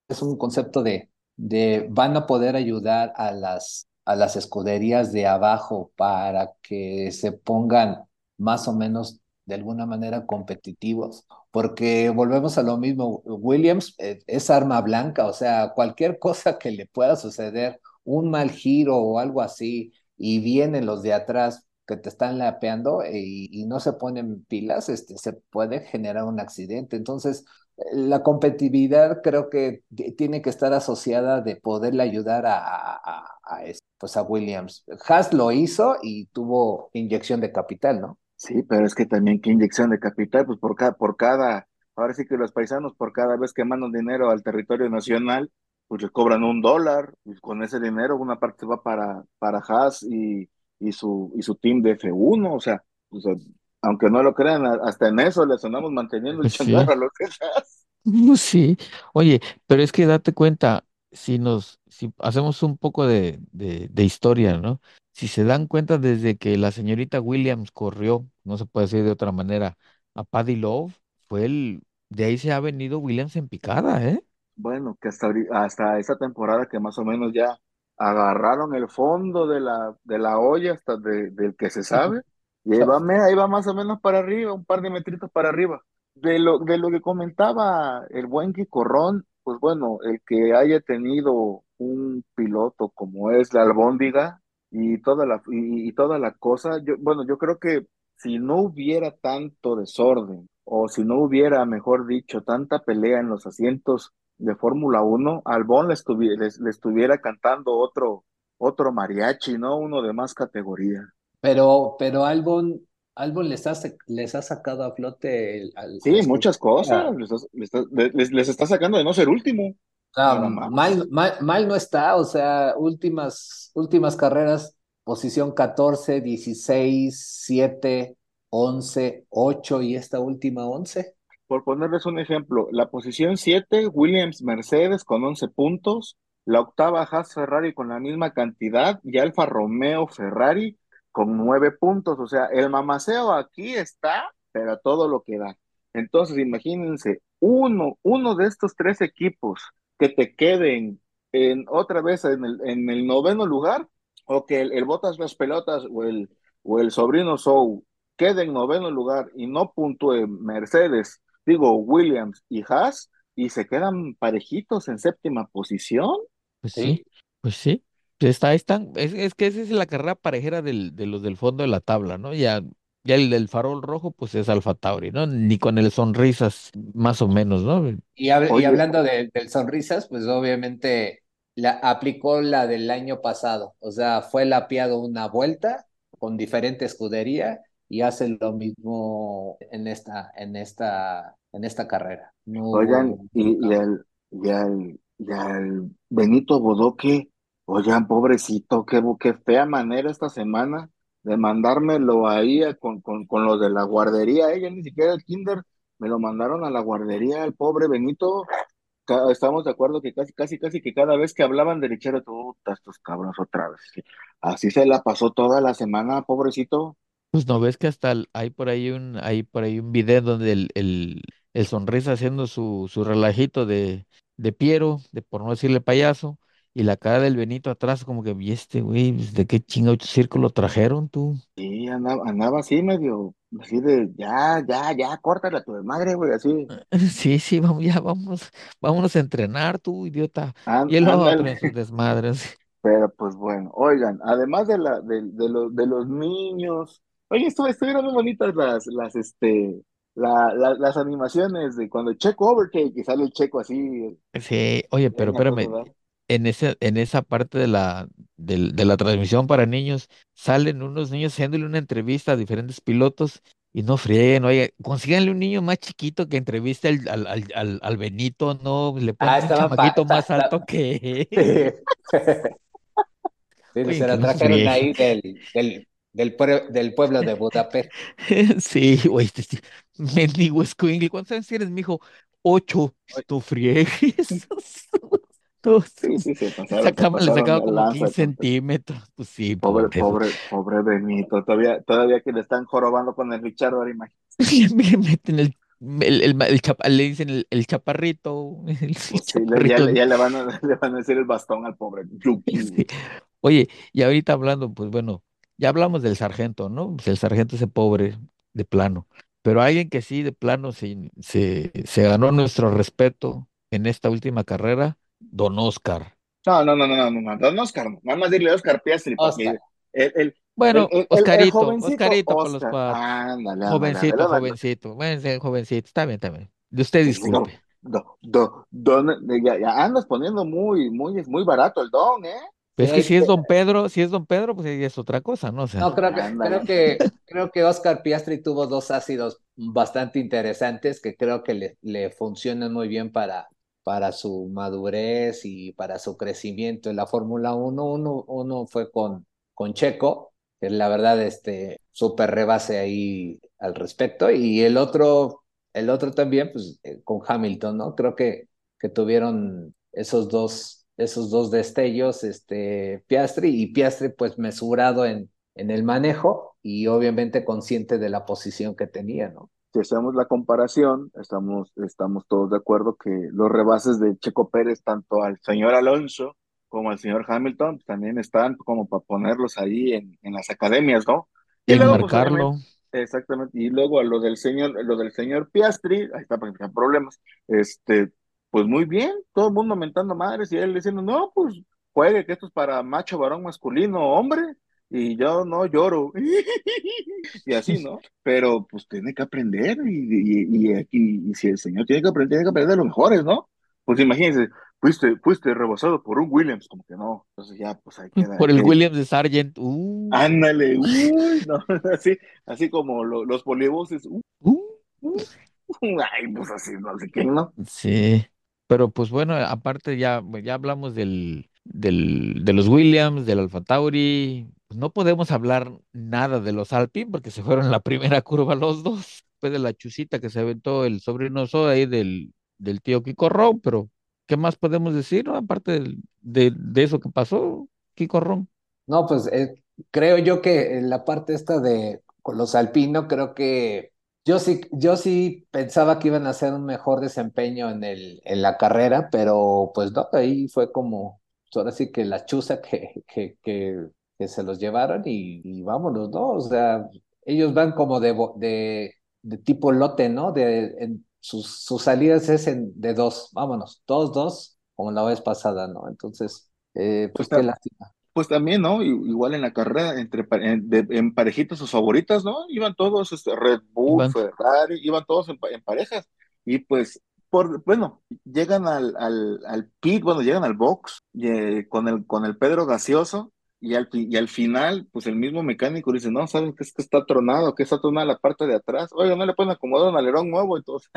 es un concepto de, de van a poder ayudar a las, a las escuderías de abajo para que se pongan más o menos de alguna manera competitivos, porque volvemos a lo mismo, Williams eh, es arma blanca, o sea, cualquier cosa que le pueda suceder, un mal giro o algo así, y vienen los de atrás que te están lapeando y, no se ponen pilas, este, se puede generar un accidente. Entonces, la competitividad creo que tiene que estar asociada de poderle ayudar a, a, a, a es- pues a Williams. Haas lo hizo y tuvo inyección de capital, ¿no?
Sí, pero es que también qué inyección de capital, pues por cada, por cada, ahora sí que los paisanos por cada vez que mandan dinero al territorio nacional, pues les cobran un dólar, con ese dinero una parte va para, para Haas y, y su, y su team de F1, o sea, o sea, aunque no lo crean, hasta en eso les andamos manteniendo el
Pues sí.
changarro a los de Haas.
Pues Sí, oye, pero es que date cuenta, si nos, si hacemos un poco de, de, de historia, ¿no? Si se dan cuenta desde que la señorita Williams corrió, no se puede decir de otra manera, a Paddy Love, fue el, de ahí se ha venido Williams en picada, ¿eh?
Bueno, que hasta, hasta esa temporada que más o menos ya agarraron el fondo de la, de la olla hasta de- del que se sabe, y ahí va, me- ahí va más o menos para arriba, un par de metritos para arriba. De lo, de lo que comentaba el buen Quicorrón, pues bueno, el que haya tenido un piloto como es la Albóndiga y toda la, y, y toda la cosa, yo, bueno, yo creo que si no hubiera tanto desorden o si no hubiera, mejor dicho, tanta pelea en los asientos de Fórmula 1, Albón le, le, estuviera cantando otro, otro mariachi, ¿no? Uno de más categoría.
Pero, pero Albon, Albon les ha, les ha sacado a flote.
Al, sí, muchas cosas. Les, les, está sacando de no ser último.
mal, mal, mal, no está, o sea, últimas, últimas carreras, posición 14, 16, 7, 11, 8 y esta última 11.
Por ponerles un ejemplo, la posición 7, Williams Mercedes con 11 puntos, la octava Haas Ferrari con la misma cantidad y Alfa Romeo Ferrari con 9 puntos. O sea, el mamaceo aquí está, pero todo lo que da. Entonces, imagínense, uno, uno de estos tres equipos que te queden en, otra vez en el, en el noveno lugar, o que el, el Botas las pelotas o el, o el sobrino Sou quede en noveno lugar y no puntúe Mercedes, digo Williams y Haas, y se quedan parejitos en séptima posición.
Pues sí, pues sí. Está, están, es, es que esa es la carrera parejera del, de los del fondo de la tabla, ¿no? Ya, ya el del farol rojo, pues es Alfa Tauri, ¿no? Ni con el sonrisas, más o menos, ¿no?
Y, y hablando del sonrisas, pues obviamente la, aplicó la del año pasado, o sea, fue lapiado una vuelta con diferente escudería y hace lo mismo en esta, en esta, en esta carrera.
Oigan, y, y, el, y, el, y el Benito Bodoque, oigan, pobrecito, qué, qué fea manera esta semana de mandármelo ahí con, con, con los de la guardería, ella ni siquiera el kinder, me lo mandaron a la guardería, el pobre Benito, estamos de acuerdo que casi, casi, casi que cada vez que hablaban de Richero, estos cabrones otra vez. Así se la pasó toda la semana, pobrecito.
Pues no ves que hasta hay por ahí un, hay por ahí un video donde el, el, el sonrisa haciendo su, su relajito de, de Piero, de por no decirle payaso, y la cara del Benito atrás, como que, ¿y este güey? Pues, ¿De qué chingo círculo trajeron tú?
Sí, andaba, andaba así medio, así de, ya, ya, ya, córtale a tu madre, güey, así.
Sí, sí, vamos, ya, vamos, vámonos a entrenar, tú, idiota. y él lo en sus desmadres.
Pero pues bueno, oigan, además de la, de, de, los, de los niños, Oye, estuvieron muy bonitas las, las, este, la, las animaciones de cuando Checo Overtake y sale el Checo así.
Sí, oye, pero espérame, en ese, en esa parte de la, de, de la transmisión para niños, salen unos niños haciéndole una entrevista a diferentes pilotos y no frieguen, oye, consíganle un niño más chiquito que entreviste al, al, al, al Benito, no, le ponen ah, un chamaquito más alto que
Sí, se la trajeron ahí del, del, del, del pueblo de Budapest.
Sí, güey, este, este, mendigo Squingle. ¿Cuántos años tienes, mijo? Ocho. Tú friegues.
Sí, sí, se pasaron,
le sacaba como 15 centímetros. Pues sí,
pobre, pobre, pobre Benito. Todavía, todavía que le están jorobando con el Richard, ahora
imagínate. le meten el el, el, el chapa, le dicen el, el chaparrito. El
sí, chaparrito. Ya, ya, le, van a, le van a decir el bastón al pobre. Sí.
Oye, y ahorita hablando, pues bueno, ya hablamos del sargento, ¿no? Pues el sargento ese pobre de plano. Pero alguien que sí de plano se, se, se ganó nuestro respeto en esta última carrera, don Oscar.
No, no, no, no, no, no, don Oscar, nada más dile Oscar Piastri, el, el,
bueno, el, Oscarito, Oscarito por los cuatro. Ándale, jovencito, ándale, jovencito, bueno, jovencito, está bien, está bien. De usted disculpe.
Do, do, do, ya, ya, andas poniendo muy, muy, muy barato el don, ¿eh?
Es que si es don Pedro, si es don Pedro, pues es otra cosa, ¿no?
no, creo que, creo que, creo que Oscar Piastri tuvo dos ácidos bastante interesantes que creo que le, le funcionan muy bien para, para su madurez y para su crecimiento en la Fórmula 1. Uno, uno fue con, con Checo, que la verdad, este, súper rebase ahí al respecto, y el otro, el otro también, pues, eh, con Hamilton, ¿no? Creo que, que tuvieron esos dos esos dos destellos, este, Piastri, y Piastri pues mesurado en, en el manejo y obviamente consciente de la posición que tenía, ¿no?
Si hacemos la comparación, estamos, estamos todos de acuerdo que los rebases de Checo Pérez, tanto al señor Alonso como al señor Hamilton, pues, también están como para ponerlos ahí en, en las academias, ¿no?
Y, luego, pues, marcarlo.
exactamente, y luego a lo del señor, lo del señor Piastri, ahí está, porque hay problemas, este, pues muy bien, todo el mundo mentando madres y él diciendo, no, pues juegue, que esto es para macho, varón, masculino, hombre. y yo no lloro. y así, ¿no? Pero pues tiene que aprender y, y, y, y si el señor tiene que aprender, tiene que aprender de los mejores, ¿no? Pues imagínense, fuiste, fuiste rebasado por un Williams, como que no. Entonces ya, pues ahí queda.
Por el Williams de Sargent. Uh.
Ándale, uy, no, así, así como lo, los polivoces. Uh, uh, ay, pues así, no sé quién, ¿no?
Sí, pero pues bueno, aparte ya, ya hablamos del, del, de los Williams, del Alfa Tauri, pues no podemos hablar nada de los Alpine porque se fueron la primera curva los dos, después de la chusita que se aventó el sobrino Soda ahí del, del tío Kiko Ron, pero ¿qué más podemos decir? Aparte de, de, eso que pasó, Kiko Ron.
No, pues eh, creo yo que en la parte esta de con los alpinos, creo que yo sí, yo sí pensaba que iban a hacer un mejor desempeño en el, en la carrera, pero pues no, ahí fue como, ahora sí que la chuza que, que, que, que se los llevaron y, y, vámonos, ¿no? O sea, ellos van como de, de, de tipo lote, ¿no? De, en, sus, sus salidas es en, de dos, vámonos, dos, dos, como la vez pasada, ¿no? Entonces, eh, pues, pues qué lástima.
Pues también, ¿no? Igual en la carrera, entre en, de, en parejitas sus favoritas, ¿no? Iban todos, este, Red Bull, iban. Ferrari, iban todos en, en, parejas. Y pues, por, bueno, llegan al, al, al pit, bueno, llegan al box eh, con, el, con el Pedro Gaseoso, y al, y al final, pues el mismo mecánico dice, no, ¿saben que es que está tronado, que está tronada la parte de atrás? Oiga, ¿no le pueden acomodar un alerón nuevo? Entonces,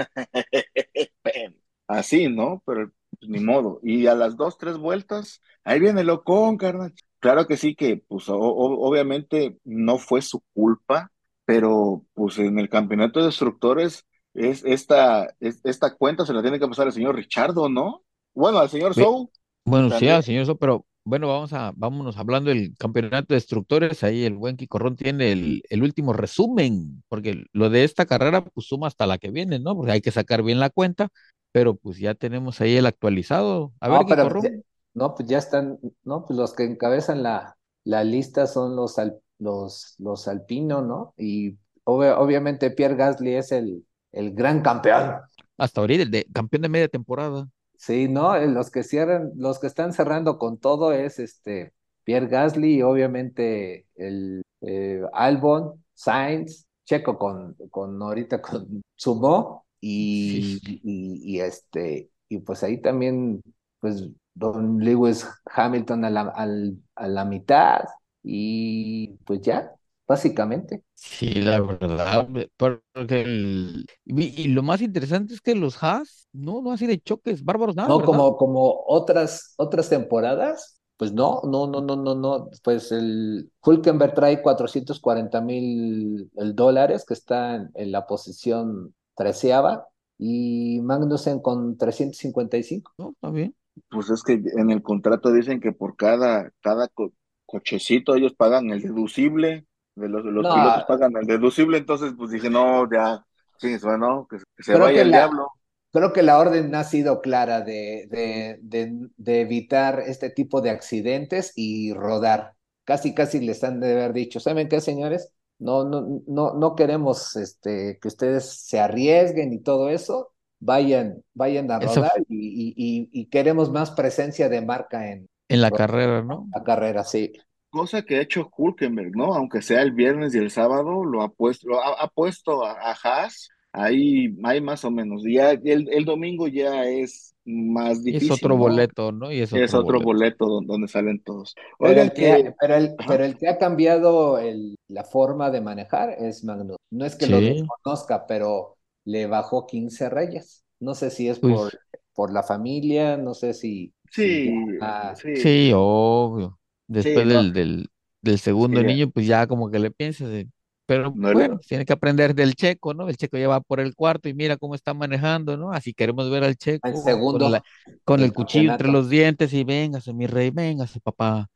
así, ¿no? Pero pues, ni modo. Y a las dos, tres vueltas, ahí viene el Ocon, carnal. Claro que sí, que pues o, obviamente no fue su culpa, pero pues en el campeonato de destructores, es, esta, es, esta cuenta se la tiene que pasar al señor Richardo, ¿no? Bueno, al señor Sou.
Bueno, también. sí, al señor Sou, pero bueno, vamos a, vámonos hablando del campeonato de destructores. Ahí el buen Quicorrón tiene el, el, último resumen, porque lo de esta carrera, pues suma hasta la que viene, ¿no? Porque hay que sacar bien la cuenta, pero pues ya tenemos ahí el actualizado. A
no,
ver,
pero, Quicorrón. No, pues ya están, no, pues los que encabezan la, la lista son los, al, los, los alpinos, ¿no? Y ob obviamente Pierre Gasly es el, el gran campeón.
Hasta ahorita, el de campeón de media temporada.
Sí, no, los que cierran, los que están cerrando con todo es este Pierre Gasly y obviamente el eh, Albon, Sainz, Checo con, con ahorita con Sumo y, sí. y, y, este y pues ahí también pues Don Lewis Hamilton a la, al, a la mitad y pues ya, básicamente.
Sí, la verdad, porque el, y, lo más interesante es que los Haas, no, no así de choques bárbaros, nada.
No,
¿verdad?
como, como otras, otras temporadas, pues no, no, no, no, no, no, pues el Hulkenberg trae 440 mil dólares que está en, en, la posición treceava y Magnussen con 355.
No, está bien.
Pues es que en el contrato dicen que por cada, cada co cochecito ellos pagan el deducible de los, los no, pilotos pagan el deducible, entonces pues dije, no, ya, sí, bueno, que, que se vaya
que
el
la,
diablo.
Creo que la orden ha sido clara de, de, de, de, evitar este tipo de accidentes y rodar. Casi, casi les han de haber dicho, ¿saben qué, señores? No, no, no, no queremos este, que ustedes se arriesguen y todo eso. Vayan, vayan a rodar y, y, y, queremos más presencia de marca en,
en la carrera, ¿no?
La carrera, sí
cosa que ha hecho Hulkenberg, ¿no? Aunque sea el viernes y el sábado, lo ha puesto, lo ha, ha puesto a, a, Haas ahí, ahí más o menos. Ya el, el domingo ya es más difícil.
Es otro
¿no?
boleto, ¿no? Y
es otro, es otro boleto. boleto donde, salen todos.
Pero el, que, eh, pero, el, pero el, que, ha cambiado el, la forma de manejar es Magnus. No es que sí. lo desconozca, pero le bajó 15 reyes. No sé si es pues, por, por la familia, no sé si.
Sí,
si ya... sí. sí, obvio. Después sí, del, no. del, del, segundo sí, niño, pues ya como que le piensas, de... pero no bueno, tiene que aprender del checo, ¿no? El checo ya va por el cuarto y mira cómo está manejando, ¿no? Así queremos ver al checo
el segundo,
con, la, con el, el cuchillo entre los dientes y véngase, mi rey, véngase, papá.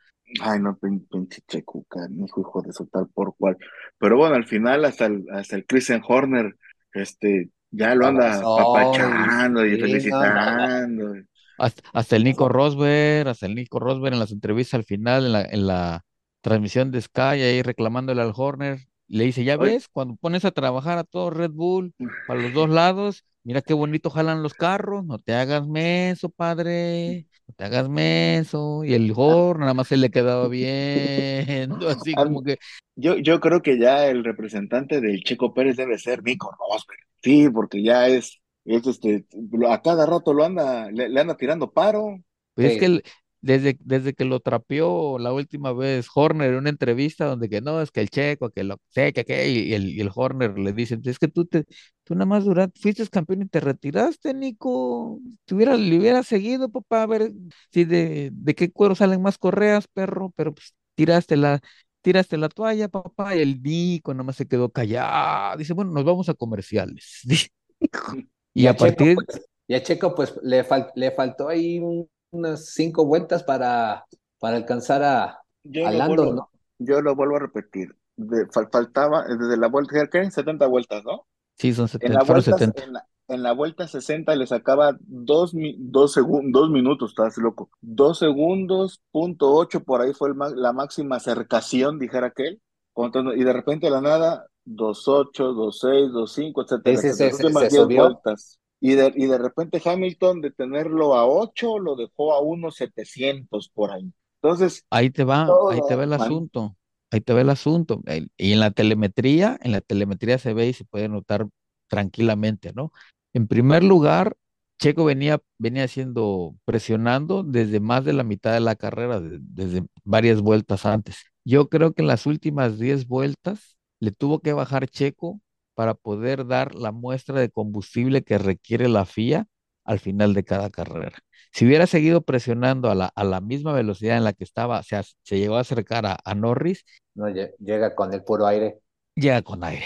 Ay, no, pinche checo, hijo, hijo de soltar por cual. Pero bueno, al final hasta el, hasta el Christian Horner, este, ya lo anda papachando y felicitando. No,
hasta, hasta, el Nico Rosberg, hasta el Nico Rosberg en las entrevistas al final, en la, en la transmisión de Sky, ahí reclamándole al Horner, le dice, ya ves, cuando pones a trabajar a todo Red Bull para los dos lados, mira qué bonito jalan los carros, no te hagas menso, padre, no te hagas menso. Y el Horner nada más se le quedaba viendo, así como que,
Yo, yo creo que ya el representante del Checo Pérez debe ser Nico Rosberg. Sí, porque ya es, es este, a cada rato lo anda, le, le anda tirando paro.
pues es que el- desde, desde que lo trapeó la última vez Horner en una entrevista donde que no, es que el Checo, que lo sé, que y el, y el Horner le dice, es que tú te, tú nada más fuiste campeón y te retiraste, Nico. Te hubiera, le hubiera seguido, papá, a ver si de, de qué cuero salen más correas, perro, pero pues tiraste la, tiraste la toalla, papá, y el Nico nada más se quedó callado. Dice, bueno, nos vamos a comerciales. Y
Y
a
a Checo,
partir,
pues, y a Checo, pues le, fal- le faltó ahí un- unas cinco vueltas para, para alcanzar a,
Yo
a
lo
Lando,
vuelvo,
¿no?
yo lo vuelvo a repetir. De- fal- faltaba desde la vuelta, ¿qué? 70 vueltas, ¿no?
sí, son
En
70,
la
fueron
vuelta,
70.
en la, en la vuelta 60 le sacaba dos, mi- dos, segun- dos minutos, estás loco. Dos segundos, punto ocho, por ahí fue el la máxima acercación, dijera aquel. Contando- y de repente de la nada, dos ocho, dos seis, dos cinco, etcétera,
sí,
Las
se, se
10
subió.
vueltas. Y de, y de repente Hamilton, de tenerlo a 8, lo dejó a unos 700 por ahí. Entonces,
Ahí te va, ahí te va el
man,
asunto, ahí te va el asunto. Y en la telemetría, en la telemetría se ve y se puede notar tranquilamente, ¿no? En primer lugar, Checo venía, venía haciendo, presionando desde más de la mitad de la carrera, de- desde varias vueltas antes. Yo creo que en las últimas 10 vueltas le tuvo que bajar Checo para poder dar la muestra de combustible que requiere la FIA al final de cada carrera. Si hubiera seguido presionando a la, a la misma velocidad en la que estaba, se, ac- se llegó a acercar a, a Norris,
No, lle- llega con el puro aire.
llega con aire.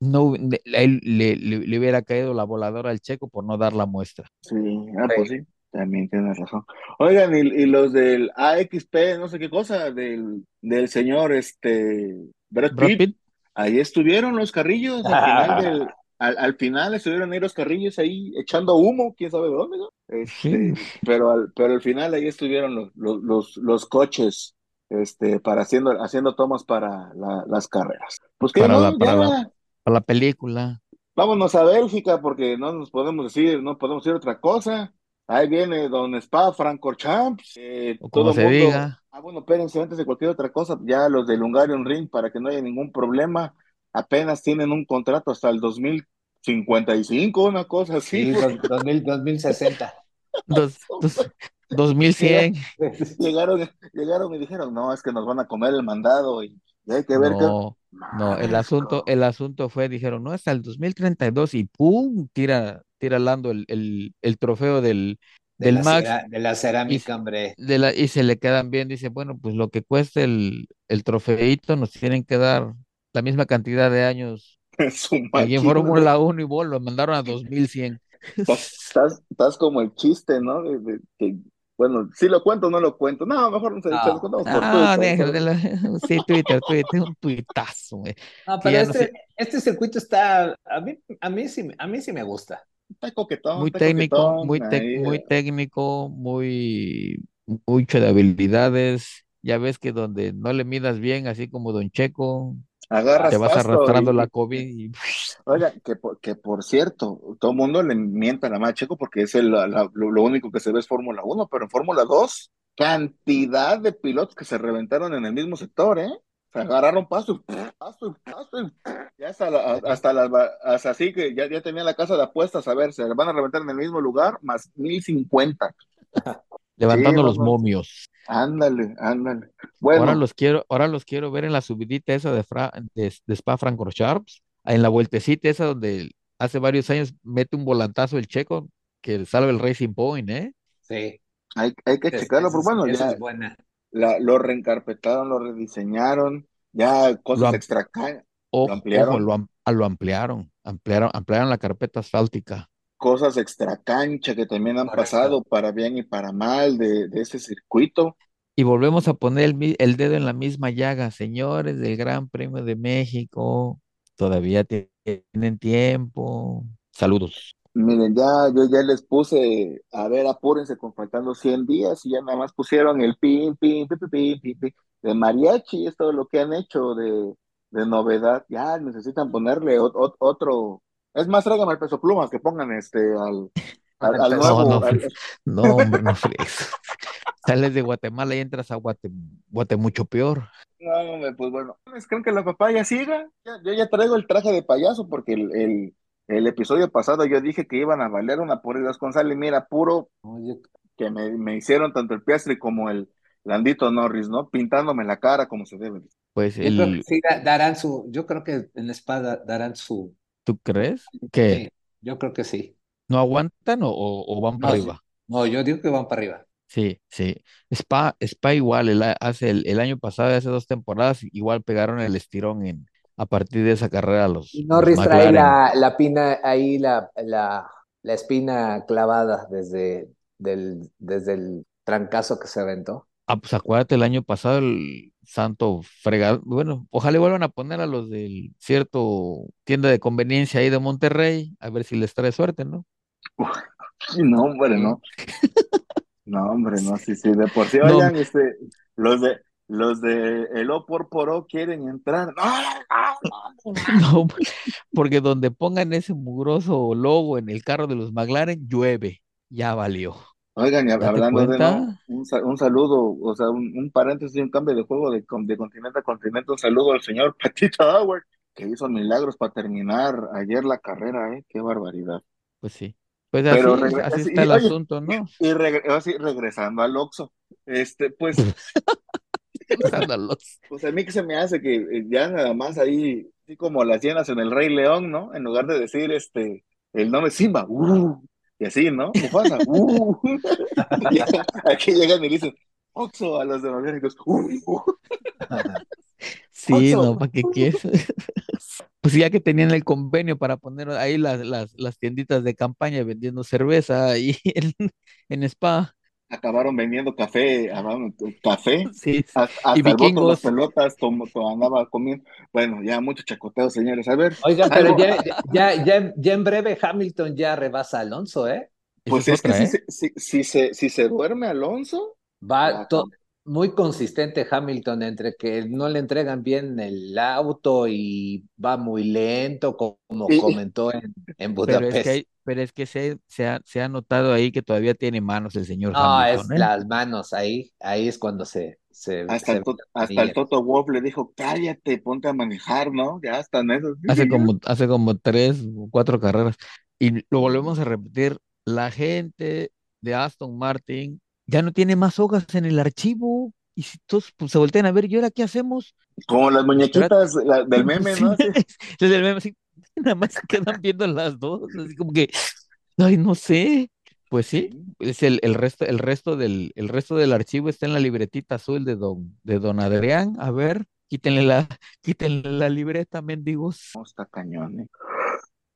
No, le, le, le- le hubiera caído la voladora al checo por no dar la muestra.
Sí, ah, pues
Sí.
sí, también tienes razón. Oigan, y, y los del AXP, no sé qué cosa, del, del señor este Brad
Brad
Pitt,
Pitt,
ahí estuvieron los carrillos, al final del, al, al final estuvieron ahí los carrillos ahí echando humo, quién sabe de dónde, ¿no?
sí,
Este, pero al, pero al final ahí estuvieron los, los, los, los coches, este, para haciendo, haciendo tomas para la- las carreras. Pues qué,
para
no,
la, para la,
ya.
para la película.
Vámonos a Bélgica porque no nos podemos decir, no podemos decir otra cosa. Ahí viene Don Spa Francorchamps. Eh,
O
todo
como se
mundo.
diga.
Ah, bueno, espérense, antes de cualquier otra cosa, ya los del Hungarian Ring, para que no haya ningún problema, apenas tienen un contrato hasta el 2055, una cosa así.
Sí, dos, 2000, 2060.
Dos, dos, 2100.
Llegaron, llegaron y dijeron, no, es que nos van a comer el mandado y, y hay que ver qué.
No, no, el asunto, el asunto fue, dijeron, no, hasta el 2032 y ¡pum! tira, tira Lando el, el, el trofeo del,
De
del
la,
Max
cera- de la
y,
cerámica, hombre.
de la, y se le quedan bien. Dice, bueno, pues lo que cueste el, el trofeito nos tienen que dar la misma cantidad de años Allí en. Fórmula 1 y Bol lo mandaron a 2100.
Estás, estás, estás como el chiste, ¿no? De, de- que, bueno, si lo cuento o no lo cuento. No, mejor no se, se lo
No,
contamos por Twitter.
déjalo, de la- sí, Twitter, Twitter, un tuitazo, güey.
No, pero
ya no
este,
sé,
este circuito está, a mí, a mí sí, a mí sí me gusta.
Está coquetón,
muy
está
técnico,
coquetón.
muy,
ahí,
muy
eh,
técnico, muy mucho de habilidades. Ya ves que donde no le midas bien, así como Don Checo,
agarras
te vas arrastrando
y,
la COVID y
Oiga, que por, que por cierto, todo el mundo le mienta a la más Checo porque es el- la- la- lo, lo único que se ve es Fórmula 1, pero en Fórmula 2, cantidad de pilotos que se reventaron en el mismo sector, ¿eh? Se agarraron paso, paso, paso, ya hasta, la- hasta, las hasta así que ya, ya tenía la casa de apuestas, a ver, se van a reventar en el mismo lugar, más 1050.
levantando
Sí,
los momios.
Ándale, ándale.
Ahora
Bueno,
los quiero, ahora los quiero ver en la subidita esa de, Fra- de, de Spa Francorchamps, en la vueltecita esa donde hace varios años mete un volantazo el Checo que salva el Racing Point, ¿eh?
Sí,
hay, hay que
es-
checarlo, pero bueno, ya
es buena.
La- lo reencarpetaron, lo rediseñaron, ya cosas extra, lo
ojo,
ampliaron.
lo, am- a- lo ampliaron, ampliaron, ampliaron la carpeta asfáltica.
cosas extra cancha que también han
Correcto.
pasado para bien y para mal de, de ese circuito.
Y volvemos a poner el, mi- el dedo en la misma llaga, señores del Gran Premio de México, todavía ti- tienen tiempo. Saludos.
Miren, ya yo ya les puse, a ver, apúrense con faltando 100 días y ya nada más pusieron el pin, pin, pin, pin, pin, pin, de mariachi, es todo lo que han hecho de, de novedad. Ya necesitan ponerle ot- ot- otro, Es más, tráigame el peso plumas, que pongan este al, al,
Al
al
peso-
nuevo.
No, no,
al-
no, hombre, no fregues. Sales de Guatemala y entras a Guate, Guate mucho peor.
No, hombre, pues bueno. ¿Ustedes ¿Creen que la papaya siga? Ya- yo ya traigo el traje de payaso porque el, el, el episodio pasado yo dije que iban a valer una por Dios González. Mira, puro que me, me hicieron tanto el Piastri como el Landito Norris, ¿no? Pintándome la cara como se debe.
Pues
yo creo que
el,
sí da- darán su, yo creo que en espada darán su,
¿tú crees que
sí, yo creo que sí.
no aguantan o, o- o van para
No,
arriba?
No, yo digo que van para arriba.
Sí, sí. Spa, Spa igual, el, hace el, el año pasado, hace dos temporadas, igual pegaron el estirón en, a partir de esa carrera los,
Y
los
Norris trae la, la pina ahí, la, la, la espina clavada desde, del, desde el trancazo que se aventó.
Ah, pues acuérdate el año pasado el santo fregado. Bueno, ojalá vuelvan a poner a los del cierto tienda de conveniencia ahí de Monterrey, a ver si les trae suerte, ¿no?
No, hombre, no. No, hombre, no, sí, sí, de por sí,
No,
oigan, este, los de, los de el O por por O quieren entrar. No,
porque donde pongan ese mugroso logo en el carro de los McLaren, llueve, ya valió.
Oigan, y hab-
¿Date
hablando de no, un, un saludo, o sea, un, un paréntesis y un cambio de juego de, de continente a continente, un saludo al señor Patito Howard, que hizo milagros para terminar ayer la carrera, ¿eh? Qué barbaridad.
Pues sí. Pues así,
Pero,
así está
y,
el
oye,
asunto, ¿no?
y así, regresando al Oxxo, este, pues. pues a mí que se me hace que eh, ya nada más ahí, así como las llenas en el Rey León, ¿no? En lugar de decir, este, el nombre Simba, ¡uh! y así, ¿no? Mufasa, ¡uh! Y aquí llegan y dicen, Oxxo a los de Magnéticos, ¡uh!
Sí, no, ¿para qué quieres? Pues ya que tenían el convenio para poner ahí las, las, las tienditas de campaña vendiendo cerveza ahí en, en Spa.
Acabaron vendiendo café, café,
Sí,
hasta,
y
las pelotas como, como andaba comiendo. Bueno, ya mucho chacoteo, señores. A ver,
Oigan, pero ya, ya, ya, ya en breve Hamilton ya rebasa a Alonso, ¿eh?
Pues
es
que si se, si, si se, si se duerme Alonso,
Va to-. Muy consistente Hamilton entre que no le entregan bien el auto y va muy lento, co- como
y-
comentó en, en
Pero es que
Budapest.
hay, pero es que se, se ha, se ha notado ahí que todavía tiene manos el señor
No, es
Hamilton, ¿eh?
las manos ahí, ahí es cuando se, se,
hasta
se
el, hasta el. Toto Wolff le dijo, cállate, ponte a manejar, ¿no? Ya están esos.
Hace como, hace como tres o cuatro carreras. Y lo volvemos a repetir, la gente de Aston Martin ya no tiene más hojas en el archivo. Y si todos pues, se voltean a ver, ¿y ahora qué hacemos?
Como las
Espérate.
muñequitas la- del meme,
Sí,
¿no? Así.
desde el meme así, nada más se quedan viendo las dos, así como que, ay, no sé. Pues sí,
Sí.
es el, el resto, el resto del, el resto del archivo está en la libretita azul de don, de don Adrián. A ver, quítenle la, quítenle la libreta, mendigos.
No, está cañón, ¿eh?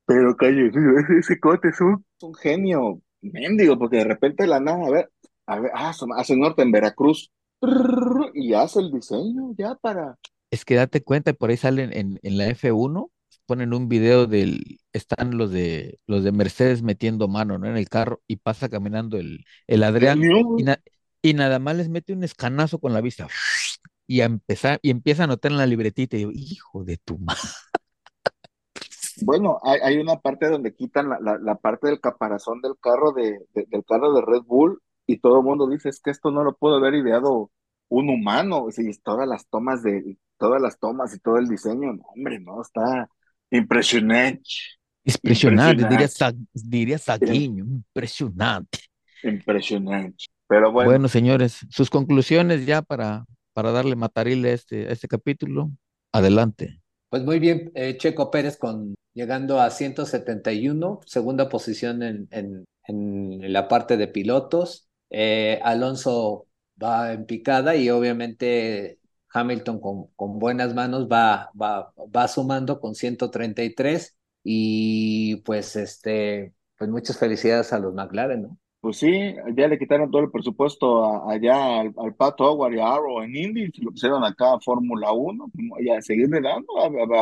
Pero calle, ese, cote es un, un genio mendigo, porque de repente de la nada, a ver, a ver, ah, hace norte en Veracruz, y hace el diseño ya para.
Es que date cuenta, por ahí salen en, en la F1, ponen un video del, están los de los de Mercedes metiendo mano, ¿no? En el carro y pasa caminando el, el Adrián y, na- y nada más les mete un escanazo con la vista y a empezar, y empieza a anotar en la libretita y digo, hijo de tu madre.
Bueno, hay, hay una parte donde quitan la, la, la parte del caparazón del carro de, de- del carro de Red Bull y todo el mundo dice, es que esto no lo pudo haber ideado un humano. Sí, todas las tomas de, todas las tomas y todo el diseño, no, hombre, no, está impresionante,
Impresionante, diría,
impresionante,
diría Saguiño, impresionante.
impresionante. Pero bueno,
Bueno, señores, sus conclusiones ya para, para darle matarile a este, a este capítulo. Adelante.
Pues muy bien, eh, Checo Pérez con llegando a 171, segunda posición en, en, en la parte de pilotos. Eh, Alonso va en picada y obviamente Hamilton con, buenas manos va, va, va sumando con 133 y pues este, pues muchas felicidades a los McLaren, ¿no?
Pues sí, ya le quitaron todo el presupuesto a- allá al, Pato Howard y a Arrow en Indy, lo pusieron acá a Fórmula 1, y a seguirle dando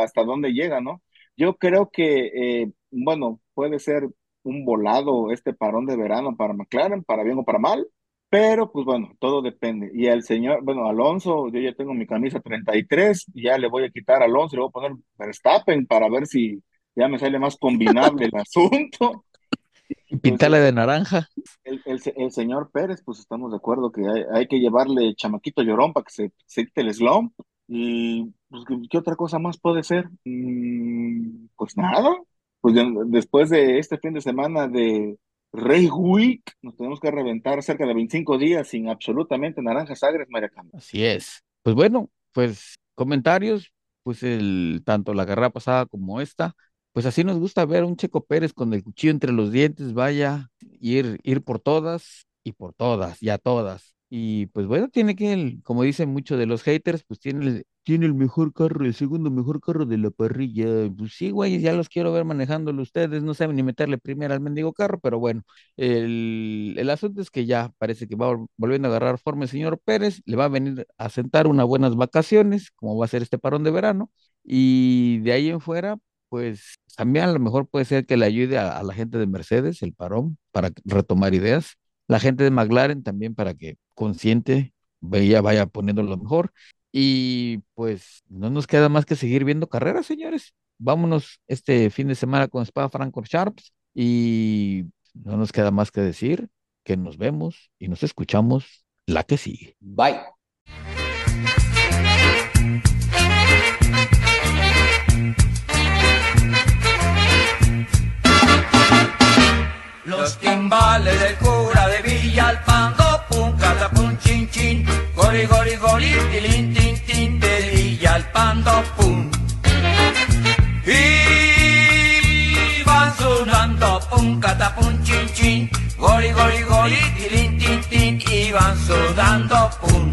hasta dónde llega, ¿no? Yo creo que, eh, bueno, puede ser un volado este parón de verano para McLaren, para bien o para mal, pero pues bueno, todo depende. Y el señor, bueno, Alonso, yo ya tengo mi camisa 33, ya le voy a quitar a Alonso y le voy a poner Verstappen para ver si, ya me sale más combinable el asunto.
Y pintarle de naranja.
El, el, el, señor Pérez, pues estamos de acuerdo que hay, hay que llevarle chamaquito llorón para que se, se quite el slump. Y pues, ¿qué otra cosa más puede ser? Mm, pues nada. Pues de, después de este fin de semana de Rey Week, nos tenemos que reventar cerca de 25 días sin absolutamente naranjas agres, Camila.
Así es. Pues bueno, pues comentarios, pues el tanto la carrera pasada como esta, pues así nos gusta ver a un Checo Pérez con el cuchillo entre los dientes, vaya, ir, ir por todas y por todas, ya todas. Y pues bueno, tiene que, como dicen muchos de los haters, pues tiene el, tiene el mejor carro, el segundo mejor carro de la parrilla. Pues sí, güey, ya los quiero ver manejándolo ustedes, no saben ni meterle primero al mendigo carro, pero bueno, el, el asunto es que ya parece que va volviendo a agarrar forma el señor Pérez, le va a venir a sentar unas buenas vacaciones, como va a ser este parón de verano, y de ahí en fuera, pues también a lo mejor puede ser que le ayude a, a la gente de Mercedes, el parón, para retomar ideas la gente de McLaren también para que consciente vaya, vaya poniendo lo mejor. Y pues no nos queda más que seguir viendo carreras, señores. Vámonos este fin de semana con Spa Franco Sharps y no nos queda más que decir que nos vemos y nos escuchamos la que sigue.
Bye.
Los timbales de chin, gori, gori, gori, tilín, tin, tin, de Villalpando, pum. Y van sonando, pum, cata, pum, chin, chin, gori, gori, gori, tilín, tin, tin, y van sudando, pum.